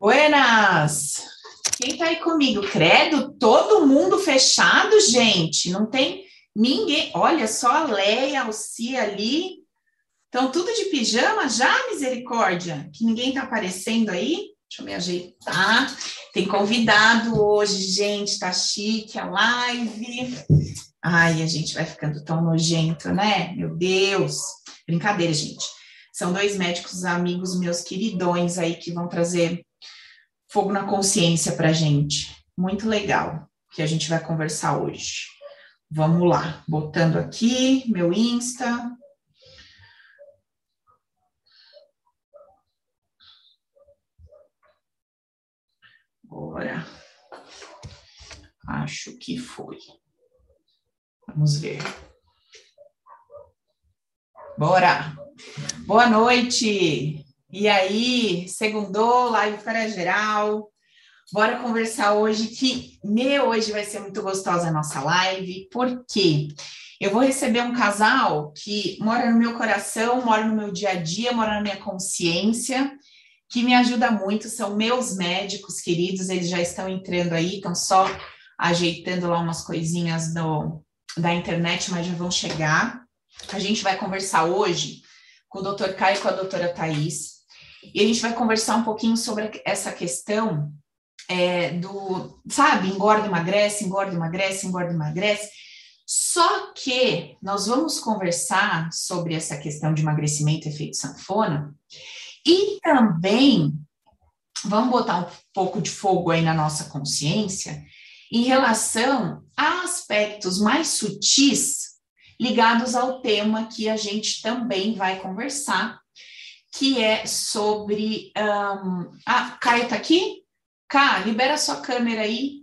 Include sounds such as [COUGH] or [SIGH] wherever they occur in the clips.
Buenas! Quem tá aí comigo? Credo, todo mundo fechado, gente. Não tem ninguém. Olha só a Leia, a Cia ali. Estão tudo de pijama já, misericórdia? Que ninguém tá aparecendo aí? Deixa eu me ajeitar. Tem convidado hoje, gente. Tá chique a live. Ai, a gente vai ficando tão nojento, né? Meu Deus. Brincadeira, gente. São dois médicos amigos meus queridões aí que vão trazer fogo na consciência para gente. Muito legal que a gente vai conversar hoje. Vamos lá, botando aqui meu Insta. Bora. Acho que foi. Vamos ver. Bora. Boa noite. E aí, segundou, live para geral. Bora conversar hoje que, meu, hoje vai ser muito gostosa a nossa live, porque eu vou receber um casal que mora no meu coração, mora no meu dia a dia, mora na minha consciência, que me ajuda muito, são meus médicos queridos, eles já estão entrando aí, estão só ajeitando lá umas coisinhas do, da internet, mas já vão chegar. A gente vai conversar hoje com o doutor Caio e com a doutora Thais, e a gente vai conversar um pouquinho sobre essa questão é, do, sabe, engorda, emagrece, engorda, emagrece, engorda, emagrece. Só que nós vamos conversar sobre essa questão de emagrecimento e efeito sanfona e também vamos botar um pouco de fogo aí na nossa consciência em relação a aspectos mais sutis ligados ao tema que a gente também vai conversar, que é sobre. Um, ah, Caio tá aqui? Cá, libera sua câmera aí.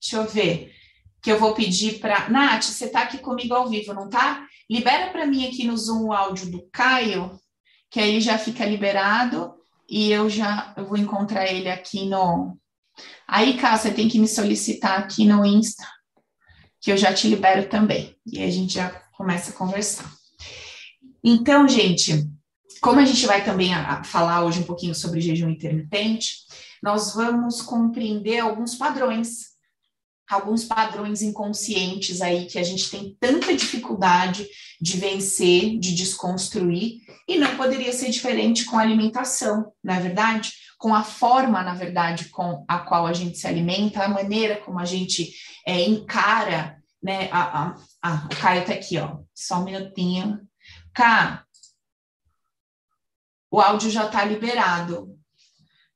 Deixa eu ver. Que eu vou pedir para. Nath, você tá aqui comigo ao vivo, não tá? Libera para mim aqui no Zoom o áudio do Caio, que aí já fica liberado e eu já eu vou encontrar ele aqui no. Aí, Cá, você tem que me solicitar aqui no Insta, que eu já te libero também. E a gente já começa a conversar. Então, gente, como a gente vai também a, a falar hoje um pouquinho sobre jejum intermitente, nós vamos compreender alguns padrões, alguns padrões inconscientes aí que a gente tem tanta dificuldade de vencer, de desconstruir, e não poderia ser diferente com a alimentação, não é verdade? Com a forma, na verdade, com a qual a gente se alimenta, a maneira como a gente é, encara, né? A, a, a, o Caio tá aqui, ó, só um minutinho. Cá, o áudio já está liberado.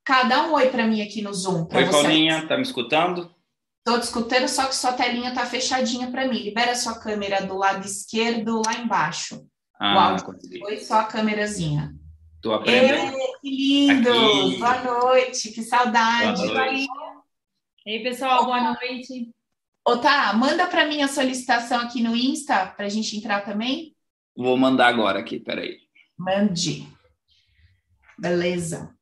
Cada um oi para mim aqui no Zoom. Oi, você. Paulinha, tá me escutando? Estou te escutando, só que sua telinha está fechadinha para mim. Libera sua câmera do lado esquerdo, lá embaixo. Ah, o áudio consegui. Oi, só a câmerazinha. Estou aprendendo. Ei, que lindo! Aqui. Boa noite, que saudade. Boa noite. Ei, pessoal, boa noite. Ô, tá, manda para mim a solicitação aqui no Insta para a gente entrar também. Vou mandar agora aqui, peraí. Mande. Beleza.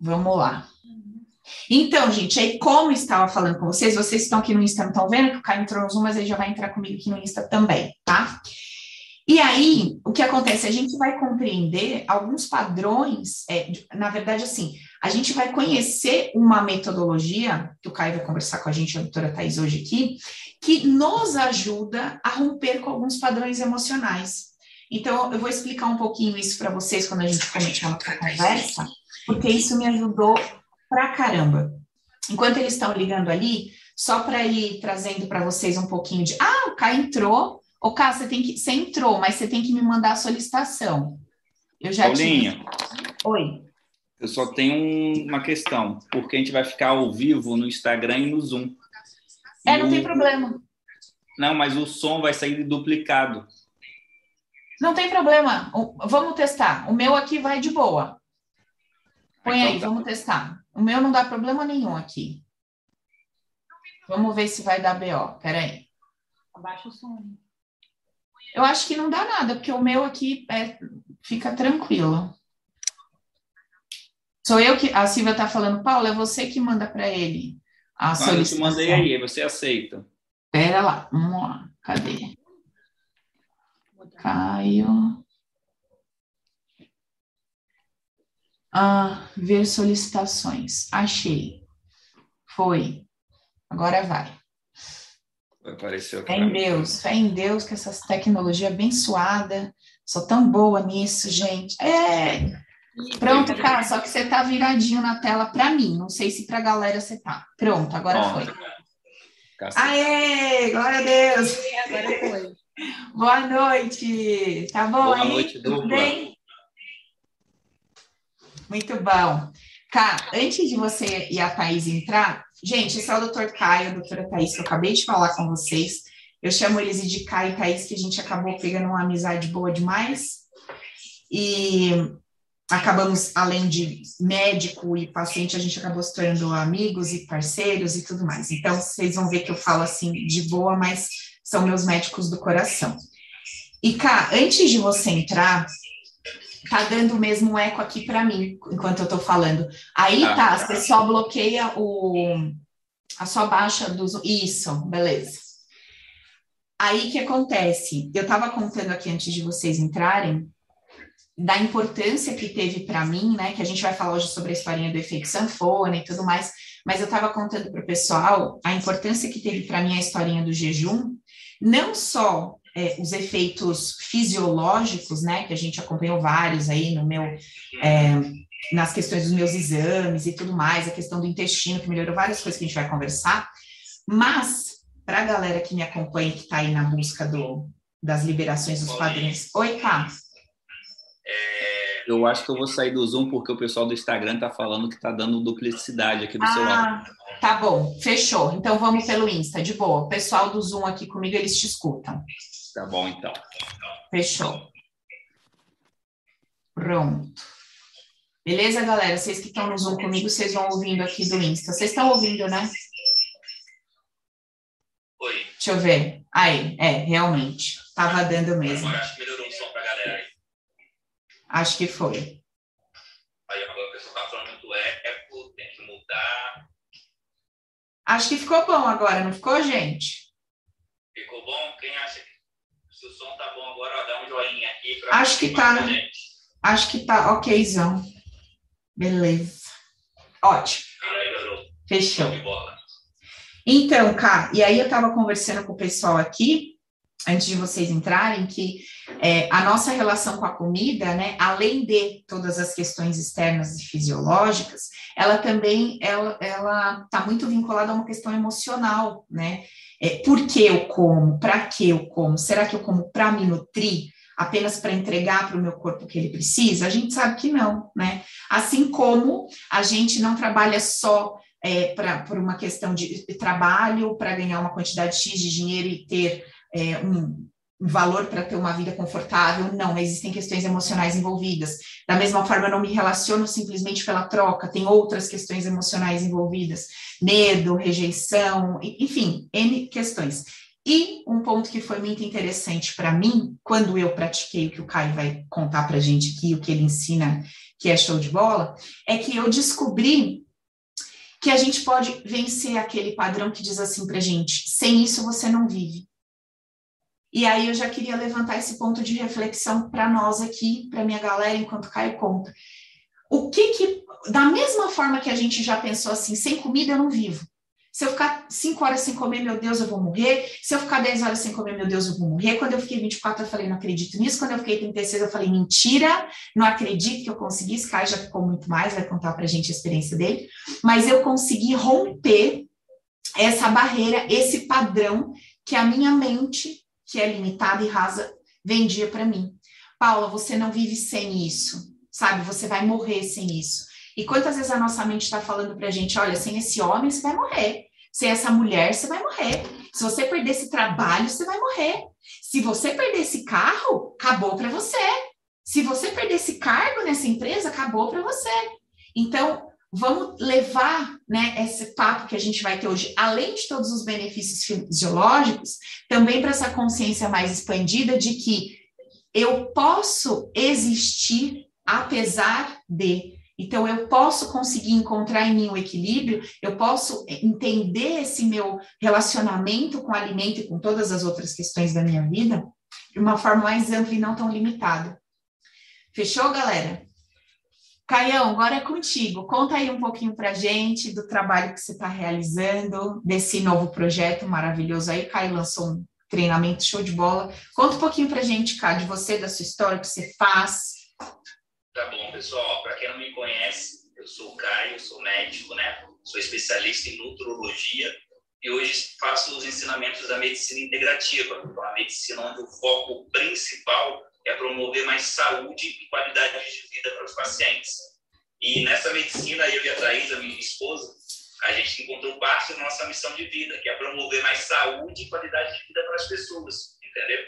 Vamos lá. Então, gente, aí como estava falando com vocês, vocês estão aqui no Insta, não estão vendo que o Caio entrou no Zoom, mas ele já vai entrar comigo aqui no Insta também, tá? E aí, o que acontece? A gente vai compreender alguns padrões, é, na verdade, assim, a gente vai conhecer uma metodologia, que o Caio vai conversar com a gente, a doutora Thais, hoje aqui, que nos ajuda a romper com alguns padrões emocionais. Então, eu vou explicar um pouquinho isso para vocês quando a gente começar a conversa, porque isso me ajudou pra caramba. Enquanto eles estão ligando ali, só para ir trazendo para vocês um pouquinho de. Ah, o Kai entrou. O Kai, você tem que. Você entrou, mas você tem que me mandar a solicitação. Eu já Paulinha, tive... Oi. Eu só tenho uma questão, porque a gente vai ficar ao vivo no Instagram e no Zoom. É, não o... tem problema. Não, mas o som vai sair duplicado. Não tem problema. Vamos testar. O meu aqui vai de boa. Põe então, aí, tá. vamos testar. O meu não dá problema nenhum aqui. Vamos ver se vai dar BO. Peraí. Abaixa o som. Eu acho que não dá nada, porque o meu aqui é, fica tranquilo. Sou eu que. A Silvia está falando, Paula, é você que manda para ele a ah, solicitação. Eu te mandei aí, você aceita. Pera lá, vamos lá. Cadê? Caio. Ah, ver solicitações. Achei. Foi. Agora vai. Apareceu aqui. Fé em Deus, fé em Deus, que essas tecnologia abençoada. Sou tão boa nisso, gente. É. Pronto, cara, só que você tá viradinho na tela para mim. Não sei se pra galera você tá. Pronto, agora Pronto. foi. Cacete. Aê, glória a Deus. Agora foi. Boa noite. Tá bom Boa aí? noite, Tudo bem? Muito bom. Cá, antes de você e a Thaís entrar, gente, esse é o doutor Caio, a doutora Thaís, que eu acabei de falar com vocês. Eu chamo eles de Caio e Thaís, que a gente acabou pegando uma amizade boa demais. E acabamos, além de médico e paciente, a gente acabou se tornando amigos e parceiros e tudo mais. Então, vocês vão ver que eu falo assim de boa, mas são meus médicos do coração. E cá, antes de você entrar, tá dando mesmo um eco aqui para mim, enquanto eu tô falando. Aí Ah. tá, você só bloqueia o a sua baixa do Zoom. Isso, beleza. Aí que acontece? Eu tava contando aqui antes de vocês entrarem da importância que teve para mim, né? Que a gente vai falar hoje sobre a historinha do efeito sanfona e tudo mais, mas eu tava contando para o pessoal a importância que teve para mim a historinha do jejum, não só é, os efeitos fisiológicos, né? Que a gente acompanhou vários aí no meu é, nas questões dos meus exames e tudo mais, a questão do intestino, que melhorou várias coisas que a gente vai conversar, mas para a galera que me acompanha, que está aí na busca do, das liberações dos padrinhos. Oi, tá. Eu acho que eu vou sair do Zoom porque o pessoal do Instagram tá falando que tá dando duplicidade aqui do seu lado. Tá bom, fechou. Então vamos pelo Insta, de boa. O pessoal do Zoom aqui comigo, eles te escutam. Tá bom, então. Fechou. Pronto. Beleza, galera? Vocês que estão no Zoom comigo, vocês vão ouvindo aqui do Insta. Vocês estão ouvindo, né? Oi, Deixa eu ver. Aí, é, realmente. Tava dando mesmo. agora acho que melhorou o som pra galera aí. Acho que foi. Aí agora o pessoal tá falando muito eco, tem que mudar. Acho que ficou bom agora, não ficou, gente? Ficou bom? Quem acha que se o som tá bom agora, ó, dá um joinha aqui pra Acho que tá. gente. Acho que tá okzão. Beleza. Ótimo. Fechou. Então, cá, e aí eu estava conversando com o pessoal aqui, antes de vocês entrarem, que é, a nossa relação com a comida, né, além de todas as questões externas e fisiológicas, ela também ela está muito vinculada a uma questão emocional, né? É, por que eu como? Para que eu como? Será que eu como para me nutrir? Apenas para entregar para o meu corpo o que ele precisa? A gente sabe que não, né? Assim como a gente não trabalha só é, pra, por uma questão de trabalho, para ganhar uma quantidade X de dinheiro e ter é, um, um valor para ter uma vida confortável, não, existem questões emocionais envolvidas. Da mesma forma, eu não me relaciono simplesmente pela troca, tem outras questões emocionais envolvidas, medo, rejeição, enfim, N questões. E um ponto que foi muito interessante para mim, quando eu pratiquei o que o Caio vai contar para a gente aqui, o que ele ensina, que é show de bola, é que eu descobri que a gente pode vencer aquele padrão que diz assim para gente: sem isso você não vive. E aí eu já queria levantar esse ponto de reflexão para nós aqui, para minha galera, enquanto Caio conta. O que que, da mesma forma que a gente já pensou assim, sem comida eu não vivo. Se eu ficar cinco horas sem comer, meu Deus, eu vou morrer. Se eu ficar 10 horas sem comer, meu Deus, eu vou morrer. Quando eu fiquei 24, eu falei, não acredito nisso. Quando eu fiquei 36, eu falei, mentira, não acredito que eu consegui. Cara já ficou muito mais, vai contar pra gente a experiência dele. Mas eu consegui romper essa barreira, esse padrão que a minha mente, que é limitada e rasa, vendia para mim. Paula, você não vive sem isso, sabe? Você vai morrer sem isso. E quantas vezes a nossa mente está falando para a gente, olha, sem esse homem você vai morrer, sem essa mulher você vai morrer, se você perder esse trabalho você vai morrer, se você perder esse carro, acabou para você, se você perder esse cargo nessa empresa, acabou para você. Então, vamos levar né, esse papo que a gente vai ter hoje, além de todos os benefícios fisiológicos, também para essa consciência mais expandida de que eu posso existir apesar de. Então, eu posso conseguir encontrar em mim o equilíbrio, eu posso entender esse meu relacionamento com o alimento e com todas as outras questões da minha vida de uma forma mais ampla e não tão limitada. Fechou, galera? Caião, agora é contigo. Conta aí um pouquinho para gente do trabalho que você está realizando, desse novo projeto maravilhoso aí. Caio lançou um treinamento show de bola. Conta um pouquinho para gente, Cá, de você, da sua história, o que você faz. Tá bom, pessoal. Para quem não me conhece, eu sou o Caio, sou médico, né? Sou especialista em nutrologia e hoje faço os ensinamentos da medicina integrativa, uma medicina onde o foco principal é promover mais saúde e qualidade de vida para os pacientes. E nessa medicina, eu e a Thais, a minha esposa, a gente encontrou parte da nossa missão de vida, que é promover mais saúde e qualidade de vida para as pessoas, entendeu?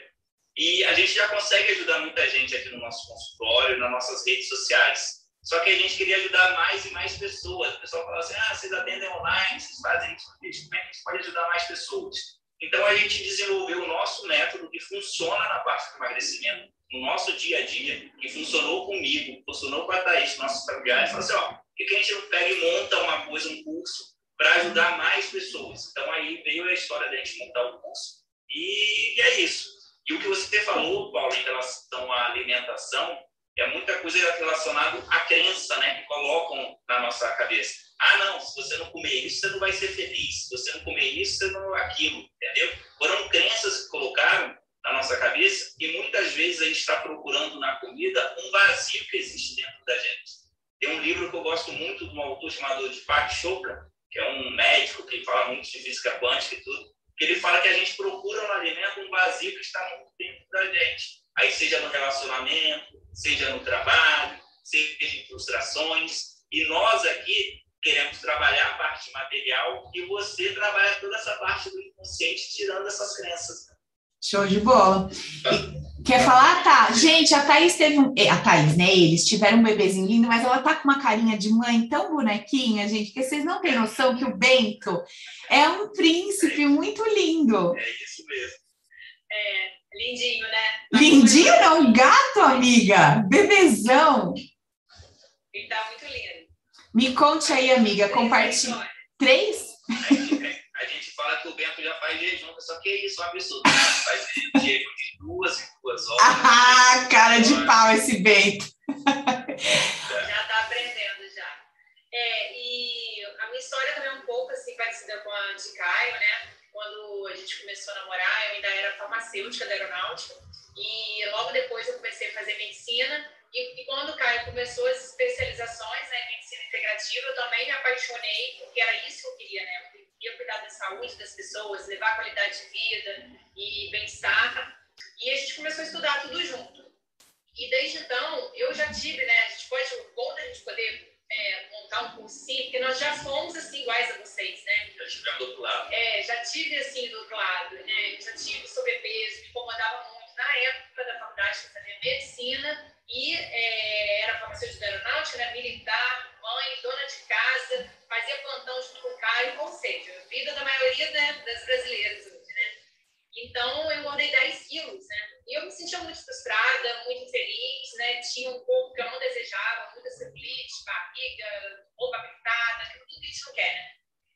E a gente já consegue ajudar muita gente aqui no nosso consultório, nas nossas redes sociais. Só que a gente queria ajudar mais e mais pessoas. O pessoal fala assim: ah, vocês atendem online, vocês fazem isso, como é que a gente pode ajudar mais pessoas? Então a gente desenvolveu o nosso método que funciona na parte do emagrecimento, no nosso dia a dia, que funcionou comigo, funcionou com a Thaís, nossos familiares. Falou assim: ó, que a gente pega e monta uma coisa, um curso, para ajudar mais pessoas? Então aí veio a história da gente montar o curso. E, e é isso. E o que você falou, Paulo, em relação à alimentação, é muita coisa relacionada à crença, né? Que colocam na nossa cabeça. Ah, não, se você não comer isso, você não vai ser feliz. Se você não comer isso, você não aquilo, entendeu? Foram crenças que colocaram na nossa cabeça e muitas vezes a gente está procurando na comida um vazio que existe dentro da gente. Tem um livro que eu gosto muito de um autor chamado Deepak Chopra, que é um médico que fala muito de física quântica e tudo, que ele fala que a gente procura no alimento um vazio que está muito dentro da gente. Aí seja no relacionamento, seja no trabalho, seja em frustrações. E nós aqui queremos trabalhar a parte material e você trabalha toda essa parte do inconsciente, tirando essas crenças. Show de bola. E, quer falar? Tá. Gente, a Thaís teve um. A Thaís, né? Eles tiveram um bebezinho lindo, mas ela tá com uma carinha de mãe tão bonequinha, gente, que vocês não têm noção que o Bento é um príncipe muito lindo. É isso mesmo. É, lindinho, né? Lindinho não, gato, amiga. Bebezão. Ele tá muito lindo. Me conte aí, amiga. Compartilha. Três? A gente, a gente fala que o Bento já faz jejum, só que é isso, um absurdo. Faz jejum de duas em duas horas. Ah, cara de pau esse Bento. [LAUGHS] Já tá aprendendo já. É, e a minha história também é um pouco assim parecida com a de Caio, né? Quando a gente começou a namorar, eu ainda era farmacêutica da aeronáutica. E logo depois eu comecei a fazer medicina. E, e quando o Caio começou as especializações né, em medicina integrativa, eu também me apaixonei, porque era isso que eu queria, né? Eu queria cuidar da saúde das pessoas, levar qualidade de vida e bem-estar. E a gente começou a estudar tudo junto. E desde então, eu já tive, né? A gente pode, bom da gente poder é, montar um cursinho, porque nós já fomos assim iguais a vocês, né? Já estivemos do outro lado. É, já tive assim do outro lado, né? Já tive sobrepeso, me incomodava muito. Na época da faculdade que eu fazia medicina e é, era farmacêutica da aeronáutica, né? militar, mãe, dona de casa, fazia plantão junto com o Caio, ou seja, vida da maioria né, das brasileiras hoje, né? Então eu engordei 10 quilos, né? E eu me sentia muito frustrada, muito infeliz, né? Tinha um corpo que eu não desejava, muita celulite, barriga, roupa apertada, tudo que a gente não quer, né?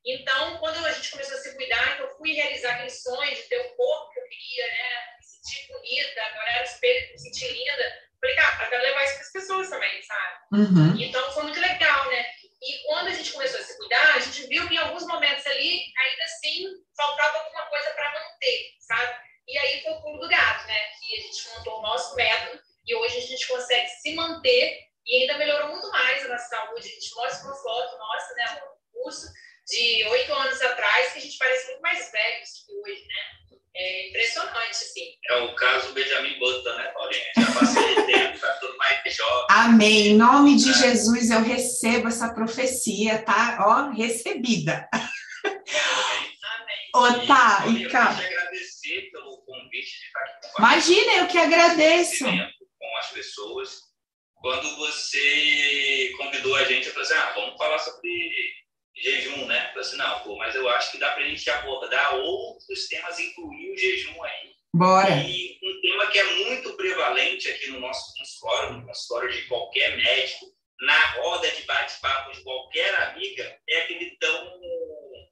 Então, quando a gente começou a se cuidar, então eu fui realizar aquele sonho de ter o corpo que eu queria, né? Me sentir bonita, olhar no espelho, me sentir linda. Falei, cara, eu quero levar isso para as pessoas também, sabe? Uhum. Então, foi muito legal, né? E quando a gente começou a se cuidar, a gente viu que em alguns momentos ali, ainda assim, faltava alguma coisa para manter, sabe? E aí foi o pulo do gato, né? Que a gente montou o nosso método e hoje a gente consegue se manter e ainda melhorou muito mais a nossa saúde. A gente mostra uma foto nossa, né? Um curso de oito anos atrás, que a gente parece muito mais velhos que hoje, né? É impressionante, assim. É o caso Benjamin Button, né, Paulinha? Já passei de tempo, tá tudo mais jovem. Amém. Em nome de Jesus, eu recebo essa profecia, tá? Ó, recebida. Amém. Ô, tá, e, eu cá. queria te agradecer pelo convite de estar aqui com Imagina, eu que agradeço. com as pessoas. Quando você convidou a gente, eu falei assim, ah, vamos falar sobre jejum, né? Eu falei assim, não, pô, mas eu acho que dá pra gente abordar outros temas, incluir o jejum aí. Bora. E um tema que é muito prevalente aqui no nosso consultório, no consultório de qualquer médico, na roda de bate-papo de qualquer amiga, é aquele tão,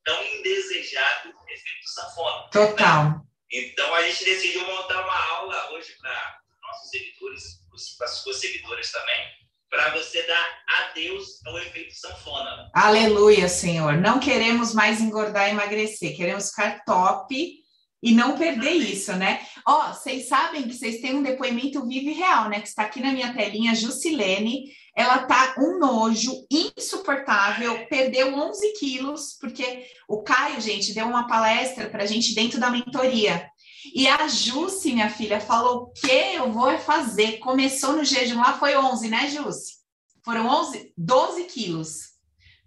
tão indesejado efeito sanfona. Total. Então a gente decidiu montar uma aula hoje para nossos seguidores, para as suas seguidoras também, para você dar adeus ao efeito sanfona. Aleluia, Senhor. Não queremos mais engordar e emagrecer, queremos ficar top e não perder isso, né? Ó, vocês sabem que vocês têm um depoimento vivo e real, né? Que está aqui na minha telinha, Jusilene. Ela tá um nojo insuportável, perdeu 11 quilos, porque o Caio, gente, deu uma palestra para gente dentro da mentoria. E a Jussi, minha filha, falou: o que eu vou fazer? Começou no jejum lá, foi 11, né, Jussi? Foram 11, 12 quilos.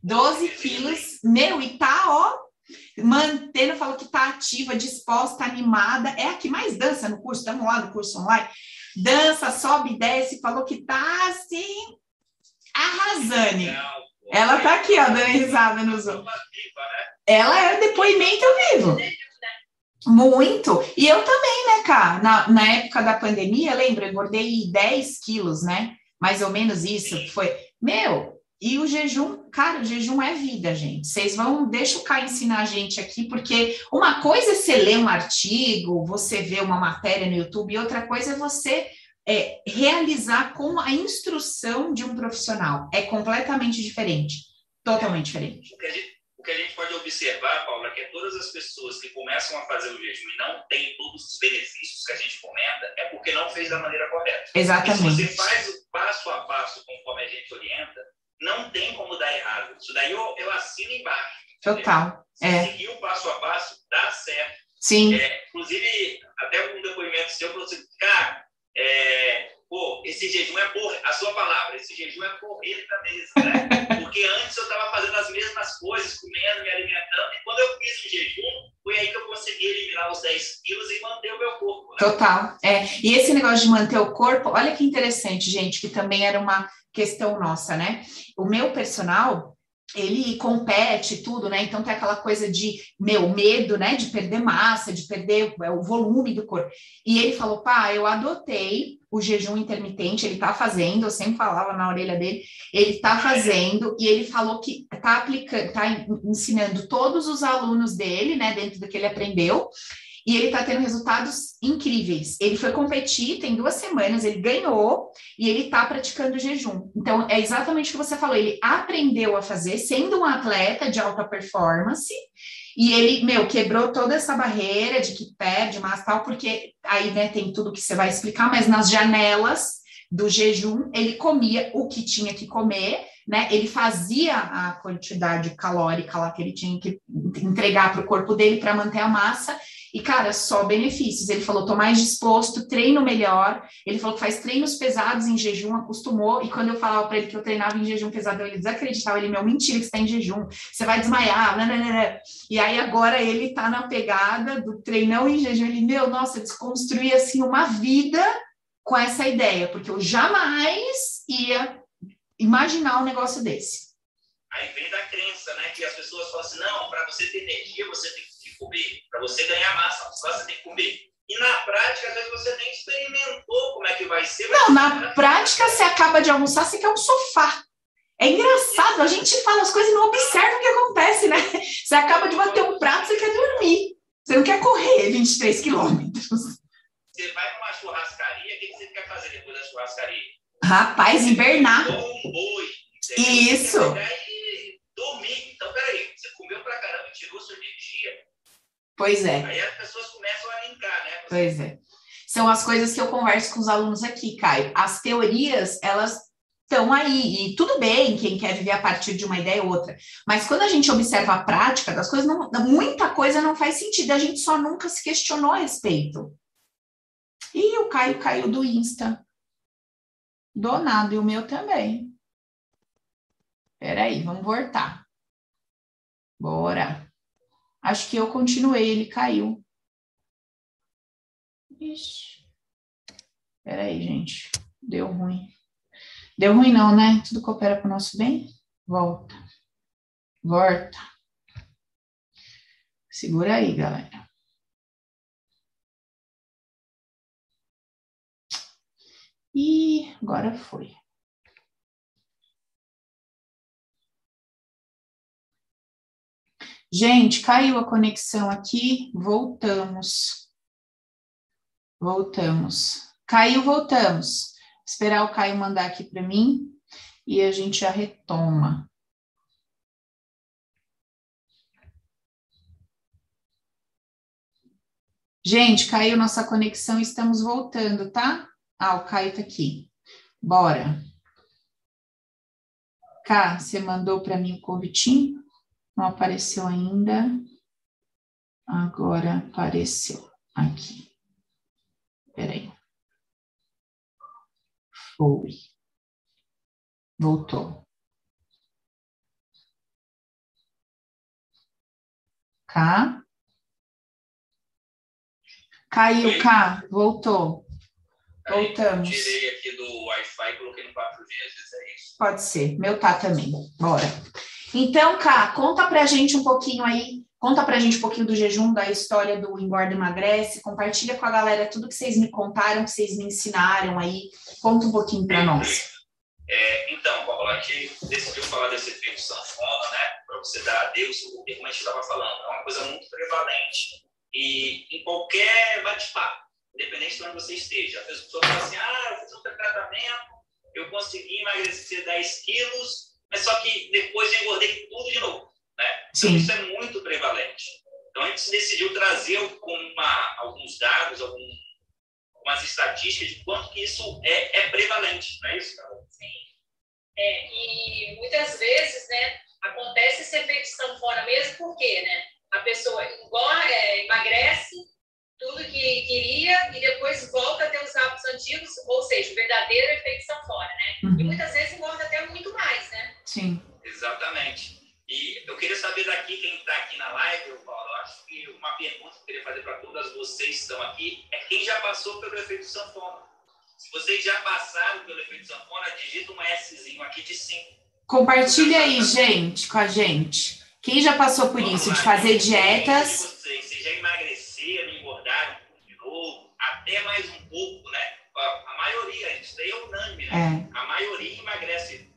12 quilos, meu, e tá, ó, mantendo, falou que tá ativa, disposta, animada. É a que mais dança no curso, estamos lá no curso online. Dança, sobe, desce, falou que tá assim, arrasane. Ela tá aqui, ó, dando risada no Zoom. Ela é depoimento vivo. Muito. E eu também, né, cara? Na, na época da pandemia, lembra? Eu engordei 10 quilos, né? Mais ou menos isso. Foi. Meu, e o jejum, cara, o jejum é vida, gente. Vocês vão, deixa o Caio ensinar a gente aqui, porque uma coisa é você ler um artigo, você ver uma matéria no YouTube, e outra coisa é você é, realizar com a instrução de um profissional. É completamente diferente. Totalmente diferente. O que a gente, o que a gente pode observar, Paula, é que todas as pessoas que começam a fazer o jejum e não têm todos os benefícios que a gente comenta, é porque não fez da maneira correta. Exatamente. E se você faz o passo a passo conforme a gente orienta, não tem como dar errado. Isso daí eu, eu assino embaixo. Total. É. Seguir o passo a passo, dá certo. Sim. É, inclusive, até um depoimento seu, falou assim, cara, é, pô, esse jejum é por, a sua palavra, esse jejum é porreta mesmo, né? Porque antes eu estava fazendo as mesmas coisas, comendo, me alimentando, e quando eu fiz o jejum, foi aí que eu consegui eliminar os 10 quilos e manter o meu corpo. Né? Total. É. E esse negócio de manter o corpo, olha que interessante, gente, que também era uma questão nossa, né? O meu personal, ele compete tudo, né? Então tem aquela coisa de meu medo, né? De perder massa, de perder é, o volume do corpo. E ele falou, pá, eu adotei o jejum intermitente, ele tá fazendo, eu sempre falava na orelha dele, ele tá fazendo, e ele falou que tá aplicando, tá ensinando todos os alunos dele, né? Dentro do que ele aprendeu, e ele está tendo resultados incríveis. Ele foi competir, tem duas semanas, ele ganhou e ele está praticando jejum. Então, é exatamente o que você falou, ele aprendeu a fazer, sendo um atleta de alta performance, e ele, meu, quebrou toda essa barreira de que perde massa tal, porque aí, né, tem tudo que você vai explicar, mas nas janelas do jejum, ele comia o que tinha que comer, né? Ele fazia a quantidade calórica lá que ele tinha que entregar para o corpo dele para manter a massa, e, cara, só benefícios. Ele falou: tô mais disposto, treino melhor. Ele falou que faz treinos pesados em jejum, acostumou. E quando eu falava para ele que eu treinava em jejum pesado, ele desacreditava. Ele, meu, mentira que você tá em jejum, você vai desmaiar. Nananana. Né, né, né, e aí agora ele tá na pegada do treinão em jejum. Ele, meu, nossa, desconstruir assim uma vida com essa ideia, porque eu jamais ia imaginar um negócio desse. Aí vem da crença, né? Que as pessoas falam assim: não, para você ter energia, você tem comer. Para você ganhar massa você tem que comer. E na prática, às vezes você nem experimentou como é que vai ser. Não, na prática, você acaba de almoçar, você quer um sofá. É engraçado, a gente fala as coisas e não observa o que acontece, né? Você acaba de bater um prato, você quer dormir. Você não quer correr 23 quilômetros. Você vai numa churrascaria, o que você quer fazer depois da churrascaria? Rapaz, hibernar. Um boi. Isso. E dormir. Então, peraí, você comeu pra caramba, tirou sua energia. Pois é. Aí as pessoas começam a linkar, né? Pois é. São as coisas que eu converso com os alunos aqui, Caio. As teorias, elas estão aí, e tudo bem quem quer viver a partir de uma ideia ou outra, mas quando a gente observa a prática das coisas, não, muita coisa não faz sentido, a gente só nunca se questionou a respeito. E o Caio caiu do Insta. Do nada, e o meu também. Peraí, vamos voltar. Bora. Acho que eu continuei, ele caiu. Ixi. Peraí, gente. Deu ruim. Deu ruim não, né? Tudo coopera para o nosso bem? Volta. Volta. Segura aí, galera. E agora foi. Gente, caiu a conexão aqui, voltamos. Voltamos. Caiu, voltamos. Esperar o Caio mandar aqui para mim. e a gente já retoma. Gente, caiu nossa conexão, estamos voltando, tá? Ah, o Caio tá aqui. Bora. Cá, você mandou para mim o convitinho? Não apareceu ainda. Agora apareceu aqui. Peraí. Foi. Voltou. Cá. Caiu, cá. Voltou. Voltamos. Tirei aqui do Wi-Fi e coloquei no 4G, às vezes é isso. Pode ser. Meu tá também. Bora. Então, Cá, conta pra gente um pouquinho aí, conta pra gente um pouquinho do jejum, da história do engorda emagrece, compartilha com a galera tudo que vocês me contaram, que vocês me ensinaram aí, conta um pouquinho para nós. É, então, Paula, a gente decidiu falar desse efeito sanfona, né, para você dar adeus, porque como a gente estava falando, é uma coisa muito prevalente e em qualquer bate-papo, independente de onde você esteja. A pessoa fala assim, ah, eu fiz um tratamento, eu consegui emagrecer 10 quilos, mas só que depois eu engordei tudo de novo. Né? Então, isso é muito prevalente. Então, a gente decidiu trazer uma, alguns dados, algumas estatísticas de quanto que isso é, é prevalente, não é isso, Carol? Sim. É, e muitas vezes, né, acontece esse efeito sanfona mesmo porque, né, a pessoa engorda, é, emagrece tudo que queria e depois volta a ter os hábitos antigos, ou seja, o verdadeiro efeito sanfona, né? Uhum. E muitas vezes engorda até muito mais, né? Sim. Exatamente. E eu queria saber daqui, quem está aqui na live, Paulo, eu acho que uma pergunta que eu queria fazer para todas vocês que estão aqui é quem já passou pelo efeito sanfona. Se vocês já passaram pelo efeito sanfona, digita um Szinho aqui de sim. Compartilha aí, gente, com a gente. Quem já passou por Vamos isso, lá, de fazer dietas? Vocês, vocês já emagreceram, engordaram de novo, até mais um pouco, né? A, maioria, isso daí é unânime, né? É. A maioria emagrece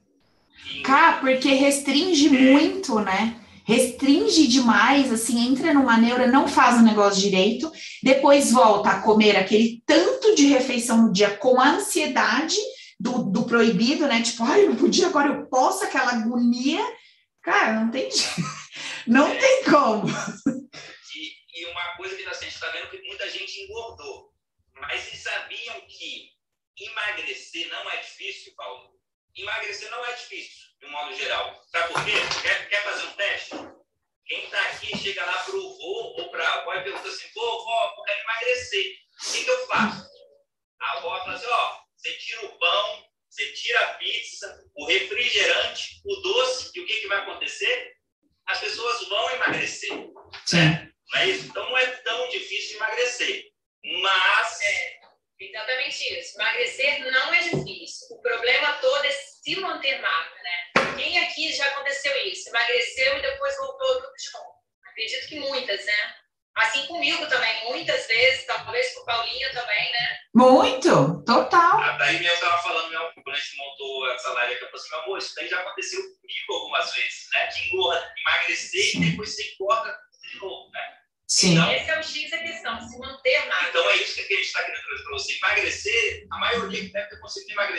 Cá, porque restringe muito, né? Restringe demais, assim, entra numa neura, não faz o negócio direito, depois volta a comer aquele tanto de refeição no dia com a ansiedade do, do proibido, né? Tipo, ai, eu podia, agora eu posso, aquela agonia. Cara, não tem [LAUGHS] não tem como. Uma coisa que a gente está vendo que muita gente engordou. Mas vocês sabiam que emagrecer não é difícil, Paulo? Emagrecer não é difícil de um modo geral. Sabe por quê?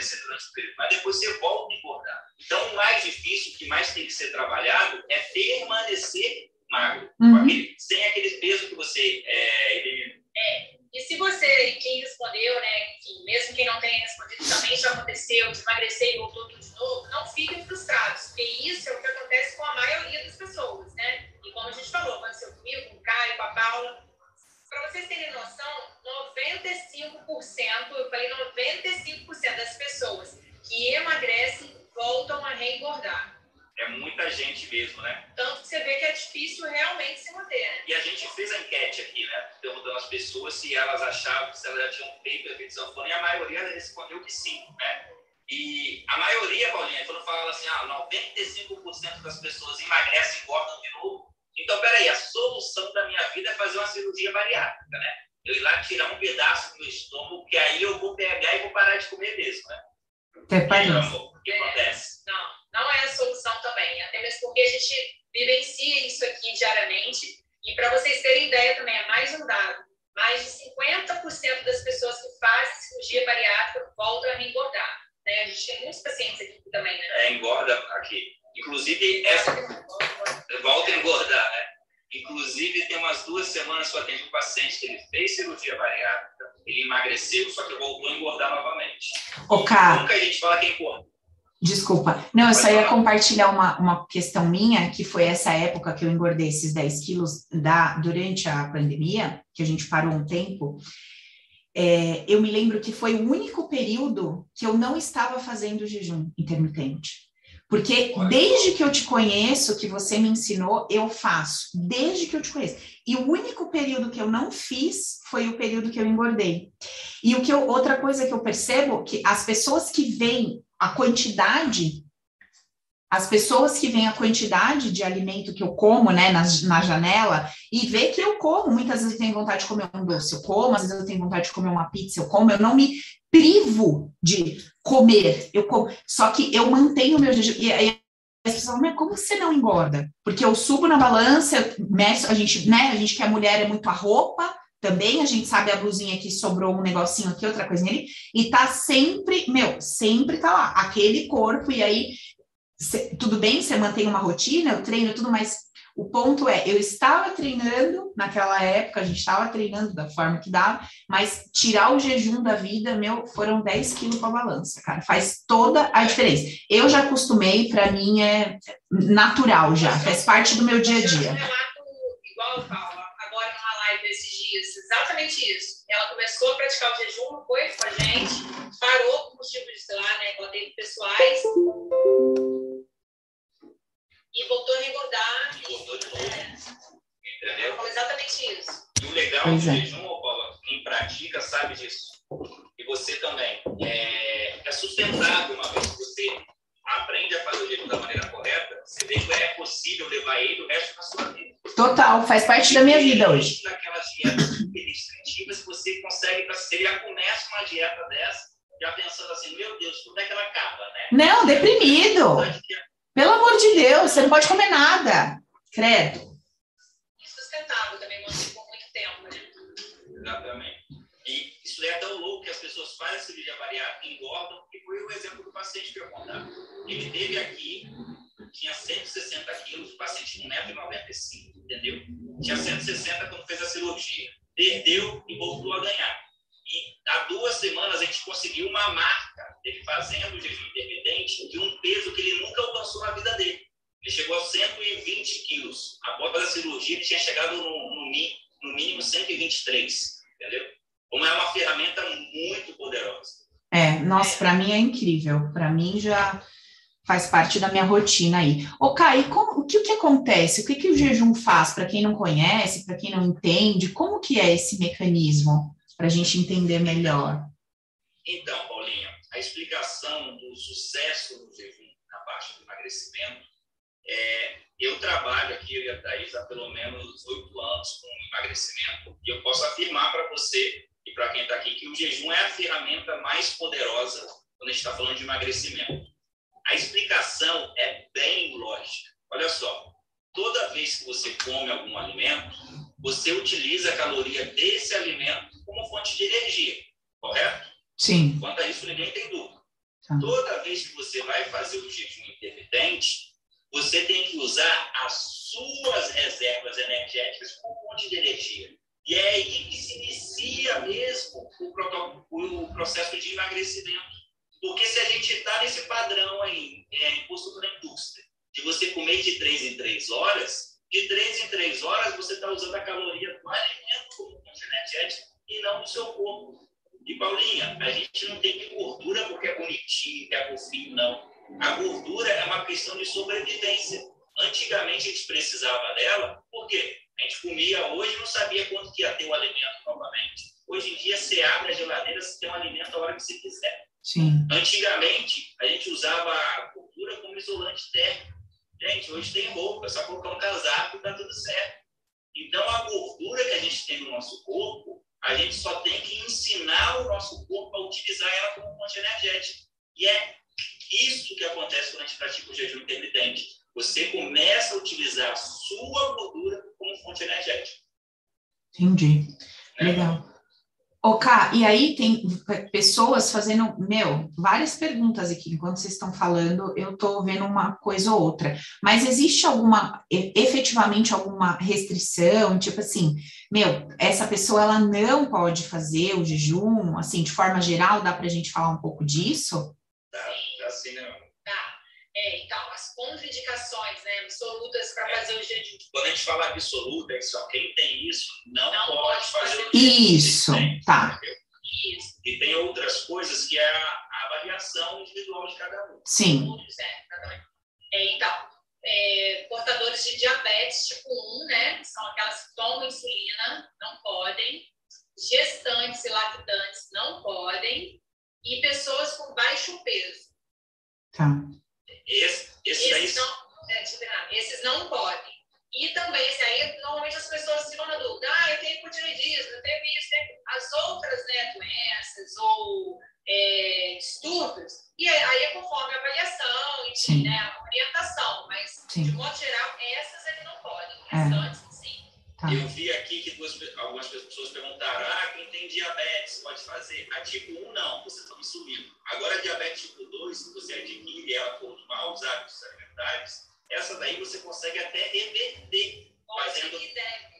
células mais um dado. Mais de 50% das pessoas que fazem cirurgia bariátrica voltam a reengordar. Né? A gente tem muitos pacientes aqui também, né? É, engorda aqui. Inclusive, essa. Volta a engordar, né? Inclusive, tem umas duas semanas que eu atendi um paciente que ele fez cirurgia bariátrica, ele emagreceu, só que voltou a engordar novamente. Ô, Cá, Nunca a gente fala que engorda. Desculpa. Não, eu só ia compartilhar uma, uma questão minha, que foi essa época que eu engordei esses 10 quilos da, durante a pandemia, que a gente parou um tempo. É, eu me lembro que foi o único período que eu não estava fazendo jejum intermitente. Porque desde que eu te conheço, que você me ensinou, eu faço. Desde que eu te conheço. E o único período que eu não fiz foi o período que eu engordei. E o que eu, outra coisa que eu percebo que as pessoas que veem a quantidade, as pessoas que veem a quantidade de alimento que eu como, né, na, na janela, e vê que eu como, muitas vezes eu tenho vontade de comer um doce, eu como, às vezes eu tenho vontade de comer uma pizza, eu como, eu não me privo de comer, eu como, só que eu mantenho o meu jejum, e aí as pessoas falam, mas como você não engorda? Porque eu subo na balança, a gente, né, a gente que é mulher é muito a roupa, também, a gente sabe a blusinha que sobrou um negocinho aqui, outra coisinha ali, e tá sempre, meu, sempre tá lá, aquele corpo, e aí, cê- tudo bem, você mantém uma rotina, eu treino tudo, mas o ponto é, eu estava treinando naquela época, a gente estava treinando da forma que dava, mas tirar o jejum da vida, meu, foram 10 quilos com a balança, cara, faz toda a diferença. Eu já acostumei, para mim é natural já, faz parte do meu dia a dia. igual eu falo, exatamente isso. Ela começou a praticar o jejum, foi com a gente, parou por motivos, sei lá, né, ela teve pessoais. E voltou a engordar. E, Voltou de novo. é, ela Entendeu? falou exatamente isso. E o legal do é. jejum, ô Paula, quem pratica sabe disso. E você também. É, é sustentável uma vez que você aprende a fazer o jejum da maneira correta, você vê que é possível levar ele o resto da sua vida. Total, faz parte da minha vida hoje. Não, deprimido. Pelo amor de Deus, você não pode comer nada. Credo. Para mim já faz parte da minha rotina aí. Ô, Kai, como- o que, que acontece? O que, que o jejum faz para quem não conhece, para quem não entende? Como que é esse mecanismo para a gente entender melhor? Então, Paulinha, a explicação do sucesso do jejum na parte do emagrecimento é, eu trabalho aqui, eu e a Thaís, há pelo menos oito anos com emagrecimento, e eu posso afirmar para você e para quem está aqui que o jejum é a ferramenta mais poderosa quando a gente está falando de emagrecimento. A explicação é bem lógica. Olha só, toda vez que você come algum alimento, você utiliza a caloria desse alimento como fonte de energia, correto? Sim. Quanto a isso, ninguém tem dúvida. Tá. Toda vez que você vai fazer o jejum intermitente, você tem que usar as suas reservas energéticas como fonte de energia. E é aí que se inicia mesmo o, o processo de emagrecimento. Porque se a gente está nesse padrão aí, é, imposto pela indústria, de você comer de 3 em 3 horas, de 3 em 3 horas você está usando a caloria do alimento como fonte e não do seu corpo. E Paulinha, a gente não tem que gordura porque é bonitinho, que é fofinho, não. A gordura é uma questão de sobrevivência. Antigamente a gente precisava dela, por quê? A gente comia hoje não sabia quanto que ia ter o alimento novamente. Hoje em dia você abre a geladeira, você tem um alimento a hora que você quiser. Sim. Antigamente a gente usava a gordura como isolante térmico. Gente, hoje tem roupa, é só colocar um casaco e tá tudo certo. Então a gordura que a gente tem no nosso corpo, a gente só tem que ensinar o nosso corpo a utilizar ela como fonte energética. E é isso que acontece quando a gente pratica o jejum intermitente. Você começa a utilizar a sua gordura como fonte energética. Entendi. né? Legal. Ká, e aí tem pessoas fazendo, meu, várias perguntas aqui. Enquanto vocês estão falando, eu estou vendo uma coisa ou outra. Mas existe alguma, efetivamente, alguma restrição? Tipo assim, meu, essa pessoa, ela não pode fazer o jejum? Assim, de forma geral, dá para a gente falar um pouco disso? Dá, dá sim, não. Tá. É, então, as contraindicações, né, absolutas para É. fazer o jejum. Quando a gente fala absoluta, é que só quem tem isso não, Não pode pode fazer fazer o que Isso, tem, tá. Isso. E tem outras coisas que é a, a avaliação individual de cada um. Sim, Todos, é, então, é, portadores de diabetes tipo 1, né? São aquelas que tomam insulina, não podem. Gestantes e lactantes não podem. E pessoas com baixo peso. tá. Esse, esse daí, Esses não, é, eu terminar. Esses não podem. E também, esse aí, normalmente as pessoas ficam na dúvida. Ah, eu tenho hipotireoidismo, eu tenho isso, tenho... As outras né, doenças ou é, distúrbios, e aí- é conforme a avaliação, enfim, Sim. né, a orientação. Mas, Sim. de modo geral, essas ele não podem. É. Restantes, sim. Tá. eu vi aqui que duas, algumas pessoas perguntaram: ah, quem tem diabetes pode fazer? A tipo 1 não, você toma insulina. Agora, a diabetes tipo 2, se você adquire ela por maus hábitos alimentares, essa daí você consegue até reverter. Fazendo-.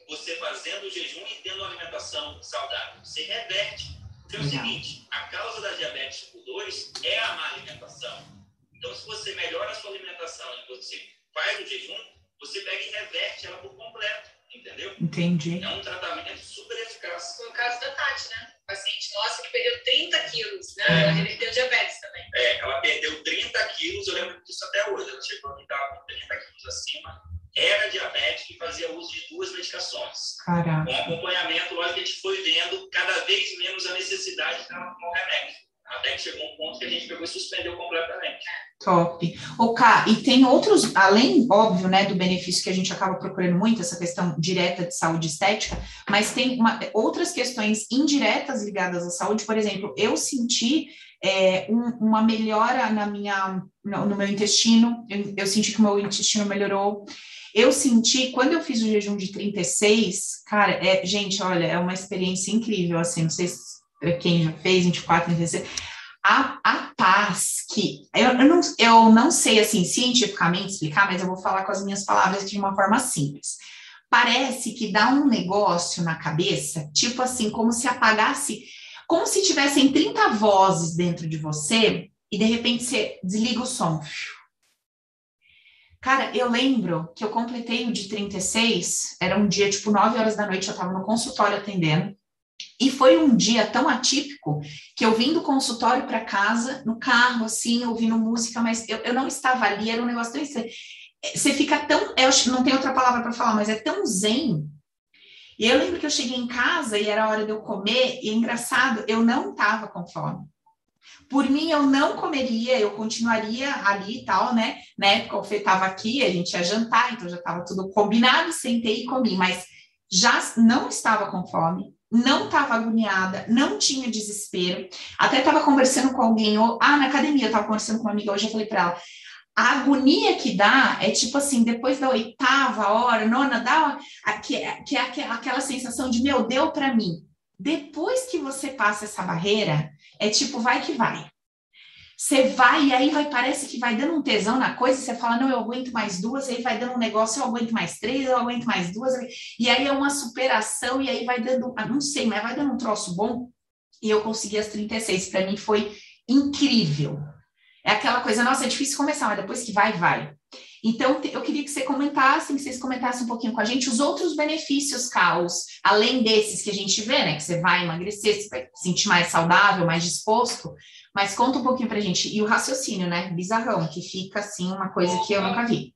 Você fazendo o jejum e tendo uma alimentação saudável. Você reverte. Porque é o seguinte: a causa da diabetes tipo 2 é a má alimentação. Então, se você melhora a sua alimentação e você faz o jejum, você pega e reverte ela por completo. Entendeu? Entendi. É um tratamento super eficaz. Foi o caso da Tati, né? Paciente nossa que perdeu 30 quilos, né? É. Ela reverteu diabetes também. É, ela perdeu 30 quilos, eu lembro disso até hoje. Ela chegou a estava com 30 quilos acima, era diabética e fazia uso de duas medicações. Caraca. Com acompanhamento, lógico que a gente foi vendo cada vez menos a necessidade dela tomar remédio. Até que chegou um ponto que a gente pegou e suspendeu completamente. Top. O K, e tem outros, além, óbvio, né, do benefício que a gente acaba procurando muito, essa questão direta de saúde estética, mas tem uma- outras questões indiretas ligadas à saúde. Por exemplo, eu senti é, um- uma melhora na minha, no, no meu intestino, eu, eu senti que o meu intestino melhorou. Eu senti, quando eu fiz o jejum de 36, cara, é, gente, olha, é uma experiência incrível, assim, não sei se quem já fez 24, 36, a, a paz que eu, eu, não, eu não sei assim cientificamente explicar, mas eu vou falar com as minhas palavras de uma forma simples. Parece que dá um negócio na cabeça, tipo assim, como se apagasse, como se tivessem 30 vozes dentro de você e de repente você desliga o som. Cara, eu lembro que eu completei o de 36, era um dia tipo 9 horas da noite, eu estava no consultório atendendo. E foi um dia tão atípico que eu vim do consultório para casa, no carro, assim, ouvindo música, mas eu, eu não estava ali, era um negócio tão estranho. Você fica tão. Eu acho- não tem outra palavra para falar, mas é tão zen. E eu lembro que eu cheguei em casa e era hora de eu comer, e é engraçado, eu não estava com fome. Por mim, eu não comeria, eu continuaria ali e tal, né? Na época, o Fê estava aqui, a gente ia jantar, então já estava tudo combinado, sentei e comi, mas já não estava com fome, não estava agoniada, não tinha desespero. Até estava conversando com alguém, ou, ah, na academia, eu estava conversando com uma amiga hoje, eu falei para ela, a agonia que dá é tipo assim, depois da oitava hora, nona, dá que, é aque- aquela sensação de, meu, deu para mim. Depois que você passa essa barreira, é tipo, vai que vai. Você vai e aí vai, parece que vai dando um tesão na coisa, você fala, não, eu aguento mais duas, aí vai dando um negócio, eu aguento mais três, eu aguento mais duas, e aí é uma superação, e aí vai dando, ah, não sei, mas vai dando um troço bom, e eu consegui as 36, para mim foi incrível. É aquela coisa, nossa, é difícil começar, mas depois que vai, vai. Então, eu queria que você comentasse, que vocês comentassem um pouquinho com a gente os outros benefícios, Caos, além desses que a gente vê, né? Que você vai emagrecer, você vai se sentir mais saudável, mais disposto. Mas conta um pouquinho pra gente. E o raciocínio, né? Bizarrão, que fica assim, uma coisa que eu nunca vi.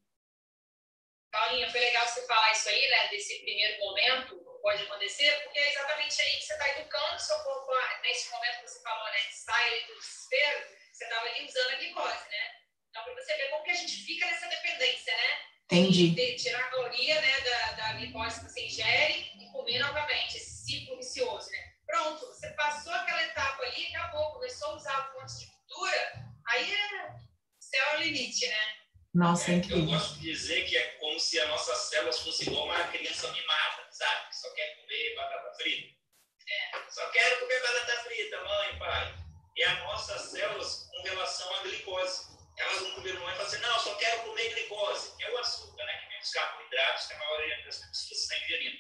Paulinha, foi legal você falar isso aí, né? Desse primeiro momento pode acontecer, porque é exatamente aí que você está educando o seu corpo. Nesse momento que você falou, né? Sai do desespero, você estava ali usando a glicose, né? Então, para você ver como que a gente fica nessa dependência, né? Entendi. De tirar a caloria né, da, da glicose que você ingere e comer novamente, esse ciclo vicioso, né? Pronto, você passou aquela etapa ali, acabou, começou a usar fontes de cultura, aí é céu é o limite, né? Nossa, é É, eu incrível. gosto de dizer que é como se as nossas células fossem igual uma criança mimada, sabe? Que só quer comer batata frita. Só Só quero comer batata frita, mãe, pai. E as nossas células com relação à glicose. Elas não comeram mãe e falam assim, não, só quero comer glicose. É o açúcar, né? Que vem dos carboidratos que a maioria das pessoas está ingerindo.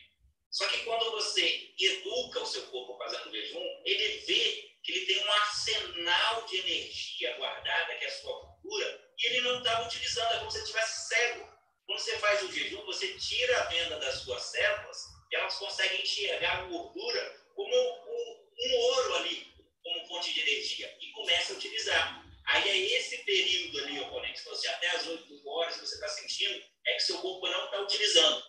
Só que quando você educa o seu corpo fazendo jejum, ele vê que ele tem um arsenal de energia guardada, que é a sua gordura, e ele não está utilizando, é como se ele estivesse cego. Quando você faz o jejum, você tira a venda das suas células e elas conseguem enxergar a gordura como um, um ouro ali, como fonte de energia, e começa a utilizar. Aí é esse período ali, oponente, você até as 8 horas que você está sentindo, é que seu corpo não está utilizando.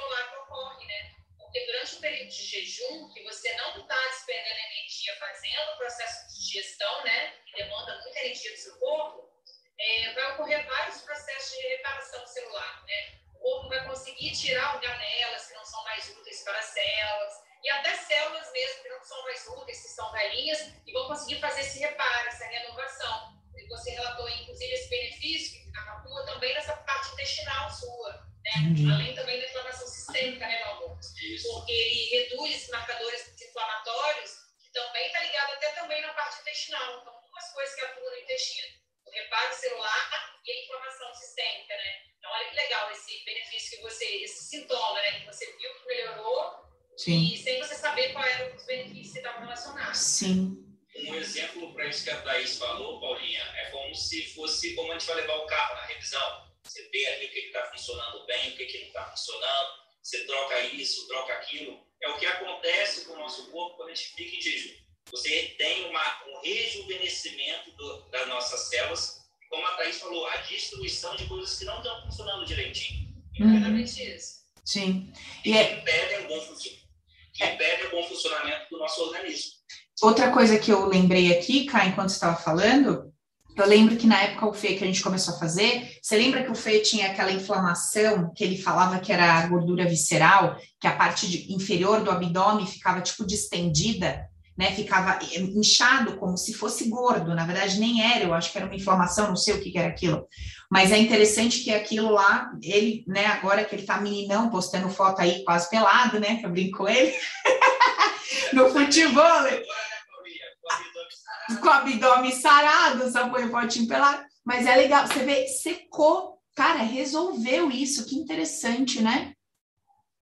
Celular que ocorre, né? Porque durante o período de jejum, que você não está despendendo energia fazendo o processo de digestão, né? Que demanda muita energia do seu coisa que eu lembrei aqui, Cá, enquanto estava falando, eu lembro que na época o Fê que a gente começou a fazer, você lembra que o Fê tinha aquela inflamação que ele falava que era gordura visceral, que a parte de, inferior do abdômen ficava tipo distendida, né? Ficava inchado como se fosse gordo. Na verdade, nem era, eu acho que era uma inflamação, não sei o que, que era aquilo. Mas é interessante que aquilo lá, ele, né, agora que ele tá meninão, postando foto aí quase pelado, né? Que eu brinco ele. [LAUGHS] no futebol. Com o abdômen sarado, só põe o potinho pelado. Mas é legal, você vê, secou. Cara, resolveu isso, que interessante, né?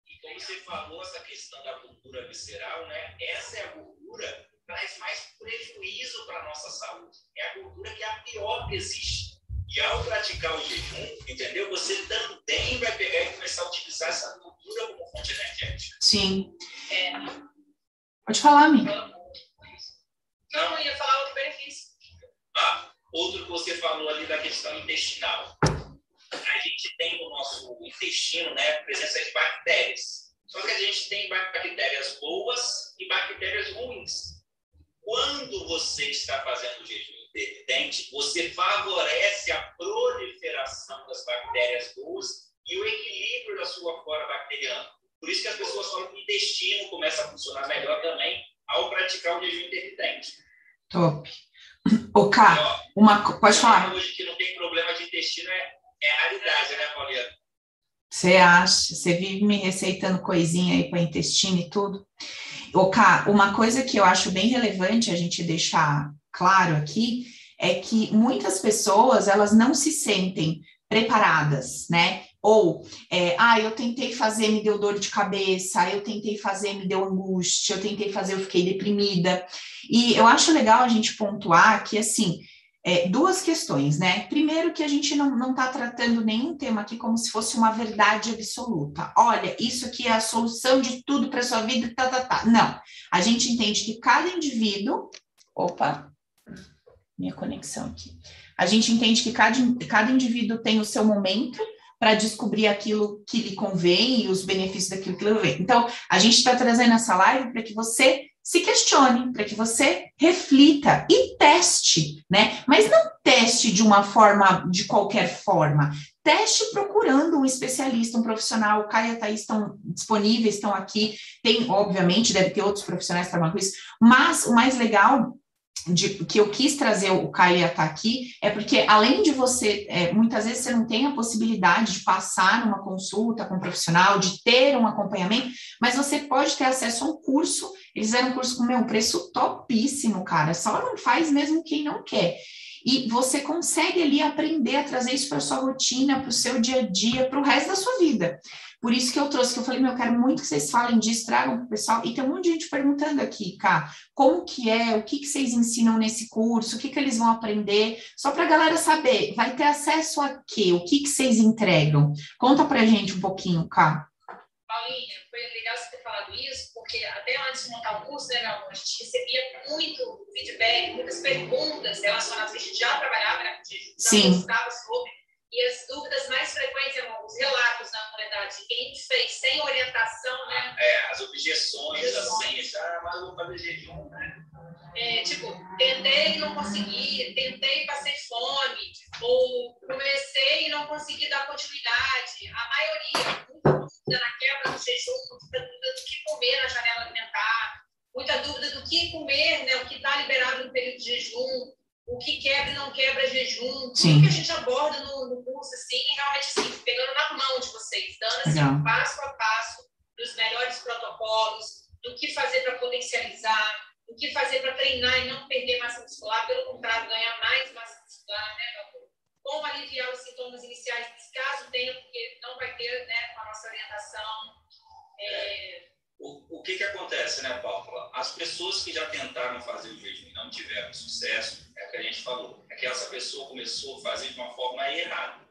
E como você falou, essa questão da cultura visceral, né? Essa é a gordura que traz mais prejuízo para a nossa saúde. É a gordura que é a pior que existe. E ao praticar o jejum, entendeu? Você também vai pegar e começar a utilizar essa gordura como fonte energética. Sim. É. Pode falar, amiga. Não, eu ia falar outro que você falou ali da questão intestinal. A gente tem no nosso intestino, né, presença de bactérias. Só que a gente tem bactérias boas e bactérias ruins. Quando você está fazendo jejum intermitente, você favorece a proliferação das bactérias boas e o equilíbrio da sua flora bacteriana. Por isso que as pessoas falam que o intestino começa a funcionar melhor também ao praticar o jejum intermitente. Top. O Cá, uma pode falar. Hoje que não tem problema de intestino é, é raridade, né, Paulinha? Você acha? Você vive me receitando coisinha aí para intestino e tudo. O Cá, uma coisa que eu acho bem relevante a gente deixar claro aqui é que muitas pessoas elas não se sentem preparadas, né? Ou, é, ah, eu tentei fazer, me deu dor de cabeça, eu tentei fazer, me deu angústia, eu tentei fazer, eu fiquei deprimida. E eu acho legal a gente pontuar que, assim, é, duas questões, né? Primeiro, que a gente não está tratando nenhum tema aqui como se fosse uma verdade absoluta. Olha, isso aqui é a solução de tudo para sua vida, tá, tá, tá. Não. A gente entende que cada indivíduo. Opa, minha conexão aqui. A gente entende que cada, cada indivíduo tem o seu momento para descobrir aquilo que lhe convém e os benefícios daquilo que lhe vem. Então, a gente está trazendo essa live para que você se questione, para que você reflita e teste, né? Mas não teste de uma forma, de qualquer forma. Teste procurando um especialista, um profissional. O Caio e a Thaís estão disponíveis, estão aqui. Tem, obviamente, deve ter outros profissionais que com isso, mas o mais legal de, que eu quis trazer o Caia estar aqui é porque, além de você, é, muitas vezes você não tem a possibilidade de passar numa consulta com um profissional, de ter um acompanhamento, mas você pode ter acesso a um curso. Eles deram um curso com meu preço topíssimo, cara. Só não faz mesmo quem não quer. E você consegue ali aprender a trazer isso para sua rotina, para o seu dia a dia, para o resto da sua vida. Por isso que eu trouxe, que eu falei, meu, eu quero muito que vocês falem disso, tragam para o pessoal. E tem um monte de gente perguntando aqui, cá, como que é, o que, que vocês ensinam nesse curso, o que, que eles vão aprender, só para a galera saber, vai ter acesso a quê? O que, que vocês entregam? Conta para gente um pouquinho, cá. Paulinha, foi legal você ter falado isso, porque até antes de montar o curso, né, amor, a gente recebia muito feedback, muitas perguntas relacionadas, a gente já trabalhava, né, a gente já Sim. sobre e as dúvidas mais frequentes, irmão, os relatos, na verdade, quem fez sem orientação, né? É, as objeções, assim, ah, mas vou fazer jejum, né? É, tipo, tentei e não consegui, tentei passei fome, ou comecei e não consegui dar continuidade. A maioria, muita dúvida na quebra do jejum, muita dúvida do que comer na janela alimentar, muita dúvida do que comer, né, o que está liberado no período de jejum, o que quebra e não quebra jejum, Sim. tudo que a gente aborda no, no curso, assim, realmente assim, pegando na mão de vocês, dando assim, um passo a passo dos melhores protocolos, do que fazer para potencializar, do que fazer para treinar e não perder massa muscular, pelo contrário, ganhar mais massa muscular, né, meu amor? Como aliviar os sintomas iniciais, caso tenha, porque não vai ter, né, com a nossa orientação. É, O, o que que acontece, né, Paula? As pessoas que já tentaram fazer o jejum e não tiveram sucesso, é o que a gente falou, é que essa pessoa começou a fazer de uma forma errada.